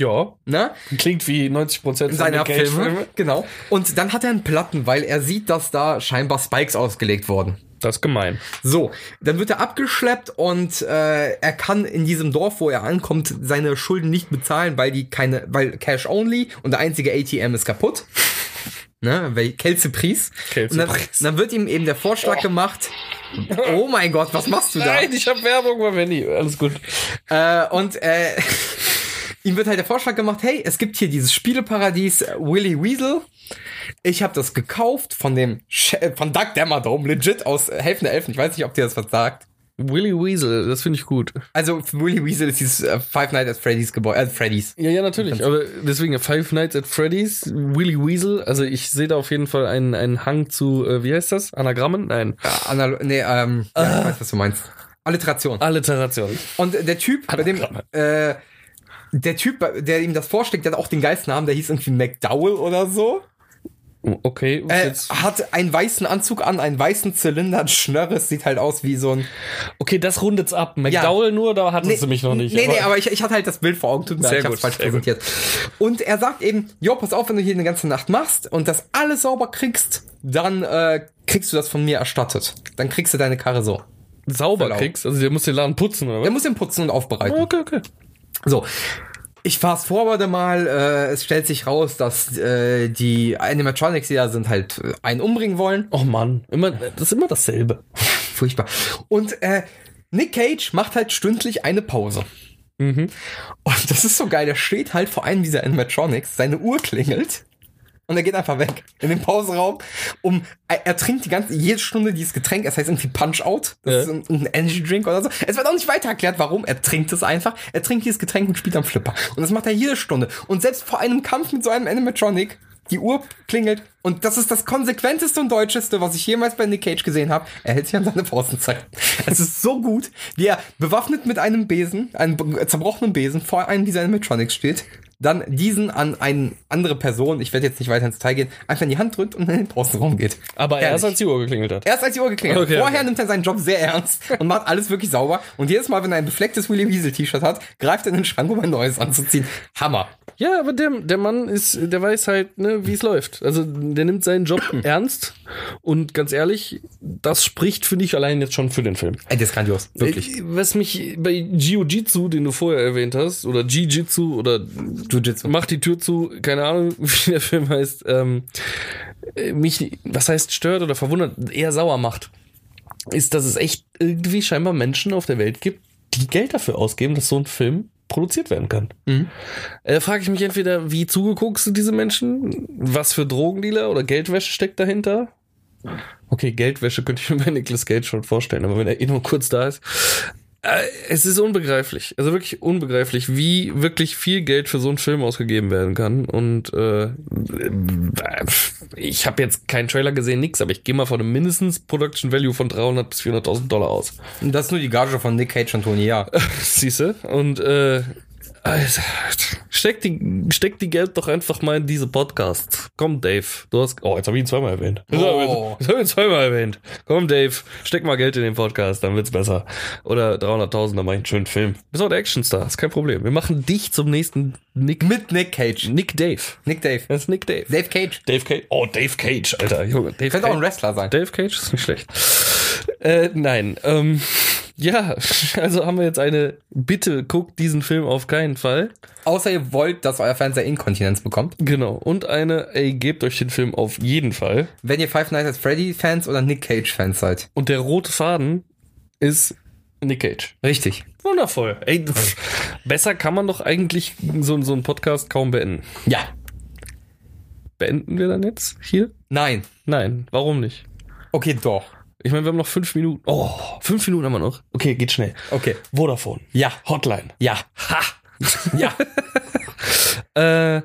Ja, ne? klingt wie 90% In seiner Cage Filme. Genau. Und dann hat er einen Platten, weil er sieht, dass da scheinbar Spikes ausgelegt wurden. Das ist gemein. So, dann wird er abgeschleppt und äh, er kann in diesem Dorf, wo er ankommt, seine Schulden nicht bezahlen, weil die keine, weil Cash only und der einzige ATM ist kaputt. [LAUGHS] Ne, weil Kelsey-Pries. Und dann, dann wird ihm eben der Vorschlag gemacht. Oh mein Gott, was machst du da? Nein, ich habe Werbung beim Handy. Alles gut. Äh, und äh, ihm wird halt der Vorschlag gemacht, hey, es gibt hier dieses Spieleparadies äh, Willy Weasel. Ich habe das gekauft von dem Ch äh, von Doug Dammerdome, legit aus äh, Helfende Elfen. Ich weiß nicht, ob dir das was sagt. Willy Weasel, das finde ich gut. Also Willy Weasel ist dieses äh, Five Nights at Freddy's Gebäude, äh, Freddy's. Ja, ja, natürlich. Aber deswegen Five Nights at Freddy's, Willy Weasel. Also ich sehe da auf jeden Fall einen, einen Hang zu, äh, wie heißt das? Anagrammen? Nein. Äh, Analo nee, ähm, ja, ich weiß, was du meinst. Alliteration. Alliteration. Und der Typ, bei dem, äh, der Typ, der ihm das vorschlägt, der hat auch den geilsten Namen, der hieß irgendwie McDowell oder so. Okay, was Äh, hat einen weißen Anzug an, einen weißen Zylinder, ein Schnörres, sieht halt aus wie so ein. Okay, das rundet's ab. McDowell nur, da hatten sie mich noch nicht. Nee, nee, aber ich, ich hatte halt das Bild vor Augen, tut mir leid, ich hab's falsch sehr gut. präsentiert. Und er sagt eben, jo, pass auf, wenn du hier eine ganze Nacht machst und das alles sauber kriegst, dann äh, kriegst du das von mir erstattet. Dann kriegst du deine Karre so. sauber Verlauf. kriegst. Also der muss den Laden putzen, oder Er was? muss den putzen und aufbereiten. Okay, okay. So. Ich fast forward mal, äh, es stellt sich raus, dass äh, die Animatronics, die da sind, halt äh, einen umbringen wollen. Oh Mann, immer, das ist immer dasselbe. Furchtbar. Und äh, Nick Cage macht halt stündlich eine Pause. Mhm. Und das ist so geil, der steht halt vor einem dieser Animatronics, seine Uhr klingelt und er geht einfach weg in den Pausenraum. Um, er, er trinkt die ganze, jede Stunde dieses Getränk, es heißt irgendwie Punch Out, das Ja. ist ein, ein Energy Drink oder so. Es wird auch nicht weiter erklärt, warum. Er trinkt es einfach, er trinkt dieses Getränk und spielt am Flipper. Und das macht er jede Stunde. Und selbst vor einem Kampf mit so einem Animatronic, die Uhr klingelt und das ist das konsequenteste und deutscheste, was ich jemals bei Nick Cage gesehen habe. Er hält sich an seine Pausenzeit. Es ist so gut, wie er bewaffnet mit einem Besen, einem zerbrochenen Besen, vor einem dieser Animatronics steht, dann diesen an eine andere Person, ich werde jetzt nicht weiter ins Detail gehen, einfach in die Hand drückt und in den Pausenraum geht. Aber Herrlich. erst als die Uhr geklingelt hat. Erst als die Uhr geklingelt hat. Okay, Vorher okay. nimmt er seinen Job sehr ernst und macht alles wirklich sauber. Und jedes Mal, wenn er ein beflecktes Willy Weasel T-Shirt hat, greift er in den Schrank, um ein neues anzuziehen. Hammer. Ja, aber der, der Mann ist, der weiß halt, ne, wie es läuft. Also der nimmt seinen Job [CLEARS THROAT] ernst und ganz ehrlich, das spricht für dich allein jetzt schon für den Film. Ey, das ist grandios. Wirklich. Äh, Was mich bei Jiu-Jitsu, den du vorher erwähnt hast, oder Jiu-Jitsu oder Jiu-Jitsu. Mach die Tür zu, keine Ahnung, [LAUGHS] wie der Film heißt, ähm, äh, mich, was heißt stört oder verwundert, eher sauer macht, ist, dass es echt irgendwie scheinbar Menschen auf der Welt gibt, die Geld dafür ausgeben, dass so ein Film produziert werden kann. Mhm. Äh, Frage ich mich entweder, wie zugeguckt sind diese Menschen? Was für Drogendealer oder Geldwäsche steckt dahinter? Okay, Geldwäsche könnte ich mir bei Nicolas Cage schon vorstellen, aber wenn er eh nur kurz da ist. Äh, es ist unbegreiflich, also wirklich unbegreiflich, wie wirklich viel Geld für so einen Film ausgegeben werden kann. Und äh, ich habe jetzt keinen Trailer gesehen, nix, aber ich gehe mal von einem mindestens Production Value von 300 bis 400.000 Dollar aus. Und das ist nur die Gage von Nick Cage und Tony, ja. [LAUGHS] Siehste? Und äh, Alter, steck die, steck die Geld doch einfach mal in diese Podcasts. Komm, Dave. Du hast. Oh, jetzt habe ich ihn zweimal erwähnt. Oh. Jetzt habe ich ihn zweimal erwähnt. Komm, Dave, steck mal Geld in den Podcast, dann wird's besser. Oder 300.000, dann mach ich einen schönen Film. Bist auch der Actionstar, ist kein Problem. Wir machen dich zum nächsten Nick. Mit Nick Cage. Nick Dave. Nick Dave. Das ist Nick Dave. Dave Cage. Dave Cage. Oh, Dave Cage, Alter. Junge, Dave Könnte auch ein. Wrestler sein. Dave Cage ist nicht schlecht. Äh, nein, ähm, ja, [LAUGHS] also haben wir jetzt eine Bitte, guckt diesen Film auf keinen Fall. Außer ihr wollt, dass euer Fernseher Inkontinenz bekommt. Genau. Und eine, ey, gebt euch den Film auf jeden Fall. Wenn ihr Five Nights at Freddy Fans oder Nick Cage Fans seid. Und der rote Faden ist Nick Cage. Richtig. Wundervoll. Ey, pff, besser kann man doch eigentlich so, so einen Podcast kaum beenden. Ja. Beenden wir dann jetzt hier? Nein. Nein, warum nicht? Okay, doch. Ich meine, wir haben noch fünf Minuten. Oh, fünf Minuten haben wir noch. Okay, geht schnell. Okay. Vodafone. Ja. Hotline. Ja. Ha! Ja. [LAUGHS] Äh,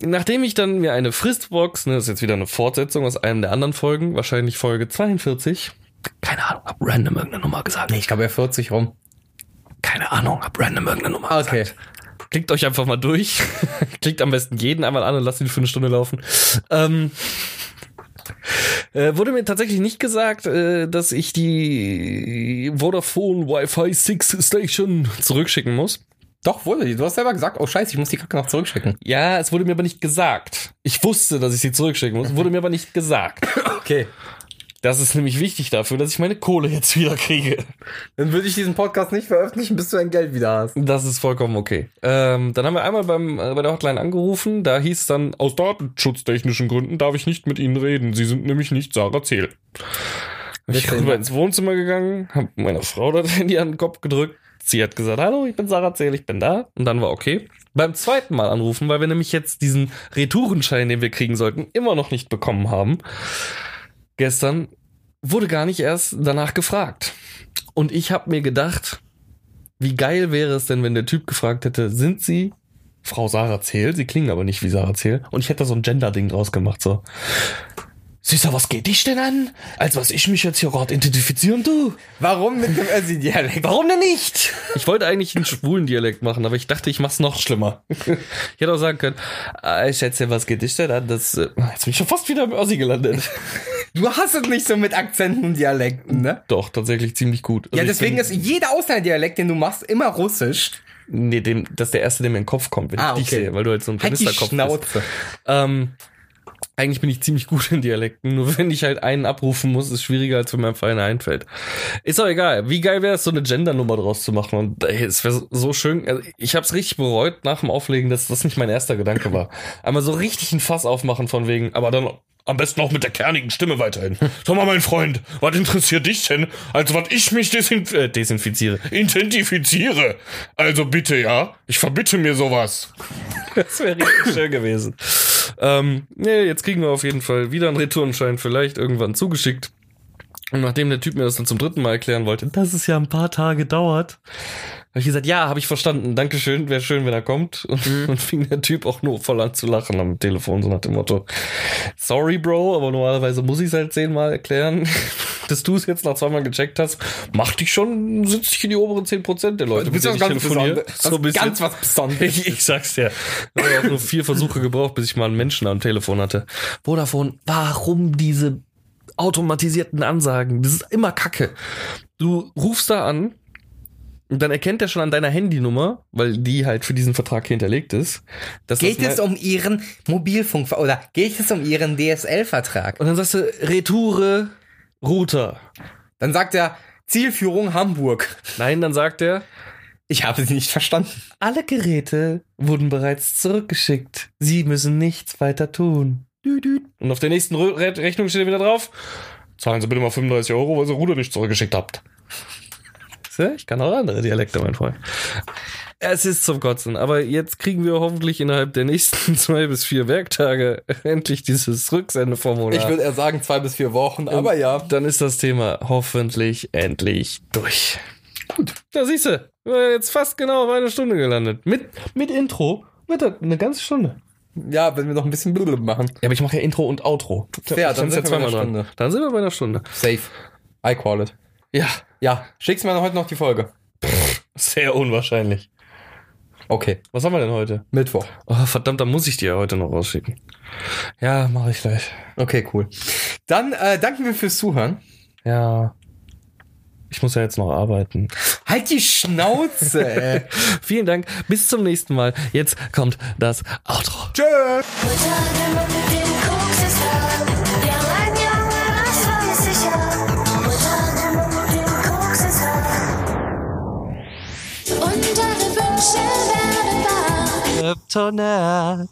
nachdem ich dann mir eine Fristbox, ne, das ist jetzt wieder eine Fortsetzung aus einem der anderen Folgen, wahrscheinlich Folge 42. Keine Ahnung, hab random irgendeine Nummer gesagt. nee, ich glaube ja 40 rum. Keine Ahnung, hab random irgendeine Nummer Okay. gesagt. Klickt euch einfach mal durch. [LAUGHS] Klickt am besten jeden einmal an und lasst ihn für eine Stunde laufen. Ähm, äh, wurde mir tatsächlich nicht gesagt, äh, dass ich die Vodafone Wi-Fi 6 Station zurückschicken muss. Doch, wurde die. Du hast selber gesagt, oh scheiße, ich muss die Kacke noch zurückschicken. Ja, es wurde mir aber nicht gesagt. Ich wusste, dass ich sie zurückschicken muss, wurde mir aber nicht gesagt. Okay. Das ist nämlich wichtig dafür, dass ich meine Kohle jetzt wieder kriege. Dann würde ich diesen Podcast nicht veröffentlichen, bis du dein Geld wieder hast. Das ist vollkommen okay. Ähm, dann haben wir einmal beim, äh, bei der Hotline angerufen. Da hieß es dann, aus datenschutztechnischen Gründen darf ich nicht mit Ihnen reden. Sie sind nämlich nicht Sarah Zehl. Ich bin ins Wohnzimmer gegangen, habe meiner Frau das Handy an den Kopf gedrückt. Sie hat gesagt, hallo, ich bin Sarah Zehl, ich bin da. Und dann war okay. Beim zweiten Mal anrufen, weil wir nämlich jetzt diesen Retourenschein, den wir kriegen sollten, immer noch nicht bekommen haben. Gestern wurde gar nicht erst danach gefragt. Und ich habe mir gedacht, wie geil wäre es denn, wenn der Typ gefragt hätte, sind Sie Frau Sarah Zehl? Sie klingen aber nicht wie Sarah Zehl. Und ich hätte so ein Gender-Ding draus gemacht, so. Süßer, was geht dich denn an? Als was ich mich jetzt hier gerade identifizieren, du? Warum mit dem Össi-Dialekt? Warum denn nicht? Ich wollte eigentlich einen schwulen Dialekt machen, aber ich dachte, ich mach's noch schlimmer. Ich hätte auch sagen können, ah, ich schätze, was geht dich denn an? Das, äh, jetzt bin ich schon fast wieder im Ossi gelandet. Du hast es nicht so mit Akzenten und Dialekten, ne? Doch, tatsächlich ziemlich gut. Also Ja, deswegen ist jeder Ausländer-Dialekt, den du machst, immer russisch. Nee, dem, das ist der erste, der mir in den Kopf kommt, wenn Ah, ich dich okay. sehe, weil du halt so ein Halt Kanisterkopf bist. Schnauze. Ähm, eigentlich bin ich ziemlich gut in Dialekten, nur wenn ich halt einen abrufen muss, ist schwieriger, als wenn einfach einer einfällt. Ist auch egal. Wie geil wäre es, so eine Gender-Nummer draus zu machen? Und ey, es wäre so schön. Also ich habe es richtig bereut nach dem Auflegen, dass das nicht mein erster Gedanke war. Einmal so richtig ein Fass aufmachen von wegen, aber dann am besten auch mit der kernigen Stimme weiterhin. Sag mal, mein Freund, was interessiert dich denn, als was ich mich desinf äh, desinfiziere, identifiziere? Also bitte, ja, ich verbitte mir sowas. Das wäre richtig schön gewesen. Ähm, nee, jetzt kriegen wir auf jeden Fall wieder einen Retourenschein vielleicht irgendwann zugeschickt. Und nachdem der Typ mir das dann zum dritten Mal erklären wollte, dass es ja ein paar Tage dauert, habe ich gesagt, ja, habe ich verstanden, Dankeschön, wäre schön, wenn er kommt. Und, und fing der Typ auch nur voll an zu lachen am Telefon, so nach dem Motto, sorry, Bro, aber normalerweise muss ich es halt zehnmal erklären. [LAUGHS] Dass du es jetzt nach zweimal gecheckt hast, macht dich schon, sitzt dich in die oberen 10% der Leute, Du bist ich ganz. Besonderes. So ein ganz was Besonderes. [LAUGHS] Ich, ich sag's dir. Ich habe nur vier Versuche gebraucht, bis ich mal einen Menschen am Telefon hatte. Vodafone, warum diese automatisierten Ansagen? Das ist immer Kacke. Du rufst da an und dann erkennt er schon an deiner Handynummer, weil die halt für diesen Vertrag hinterlegt ist. Geht es um Ihren Mobilfunk oder geht es um Ihren DSL-Vertrag? Und dann sagst du Retoure Router. Dann sagt er Zielführung Hamburg. Nein, dann sagt er, Ich habe sie nicht verstanden. alle Geräte wurden bereits zurückgeschickt. Sie müssen nichts weiter tun. Und auf der nächsten Re Re Rechnung steht wieder drauf, zahlen Sie bitte mal 35 Euro, weil Sie Ruder nicht zurückgeschickt habt. Ich kann auch andere Dialekte, mein Freund. Es ist zum Kotzen, aber jetzt kriegen wir hoffentlich innerhalb der nächsten [LAUGHS] zwei bis vier Werktage [LAUGHS] endlich dieses Rücksendeformular. Ich würde eher sagen zwei bis vier Wochen, aber ja. Dann ist das Thema hoffentlich endlich durch. Gut. Da siehst du, wir sind jetzt fast genau auf eine Stunde gelandet. Mit, mit Intro wird das eine ganze Stunde. Ja, wenn wir noch ein bisschen blub machen. Ja, aber ich mache ja Intro und Outro. Ich dann sind wir bei einer Stunde. Dann sind wir bei einer Stunde. Safe. I call it. Ja, Ja, schickst mir heute noch die Folge. sehr unwahrscheinlich. Okay, Was haben wir denn heute? Mittwoch. Oh, verdammt, da muss ich die ja heute noch rausschicken. Ja, mache ich gleich. Okay, cool. Dann äh, danken wir fürs Zuhören. Ja. Ich muss ja jetzt noch arbeiten. Halt die Schnauze, [LAUGHS] ey. Vielen Dank. Bis zum nächsten Mal. Jetzt kommt das Outro. Tschö. Da.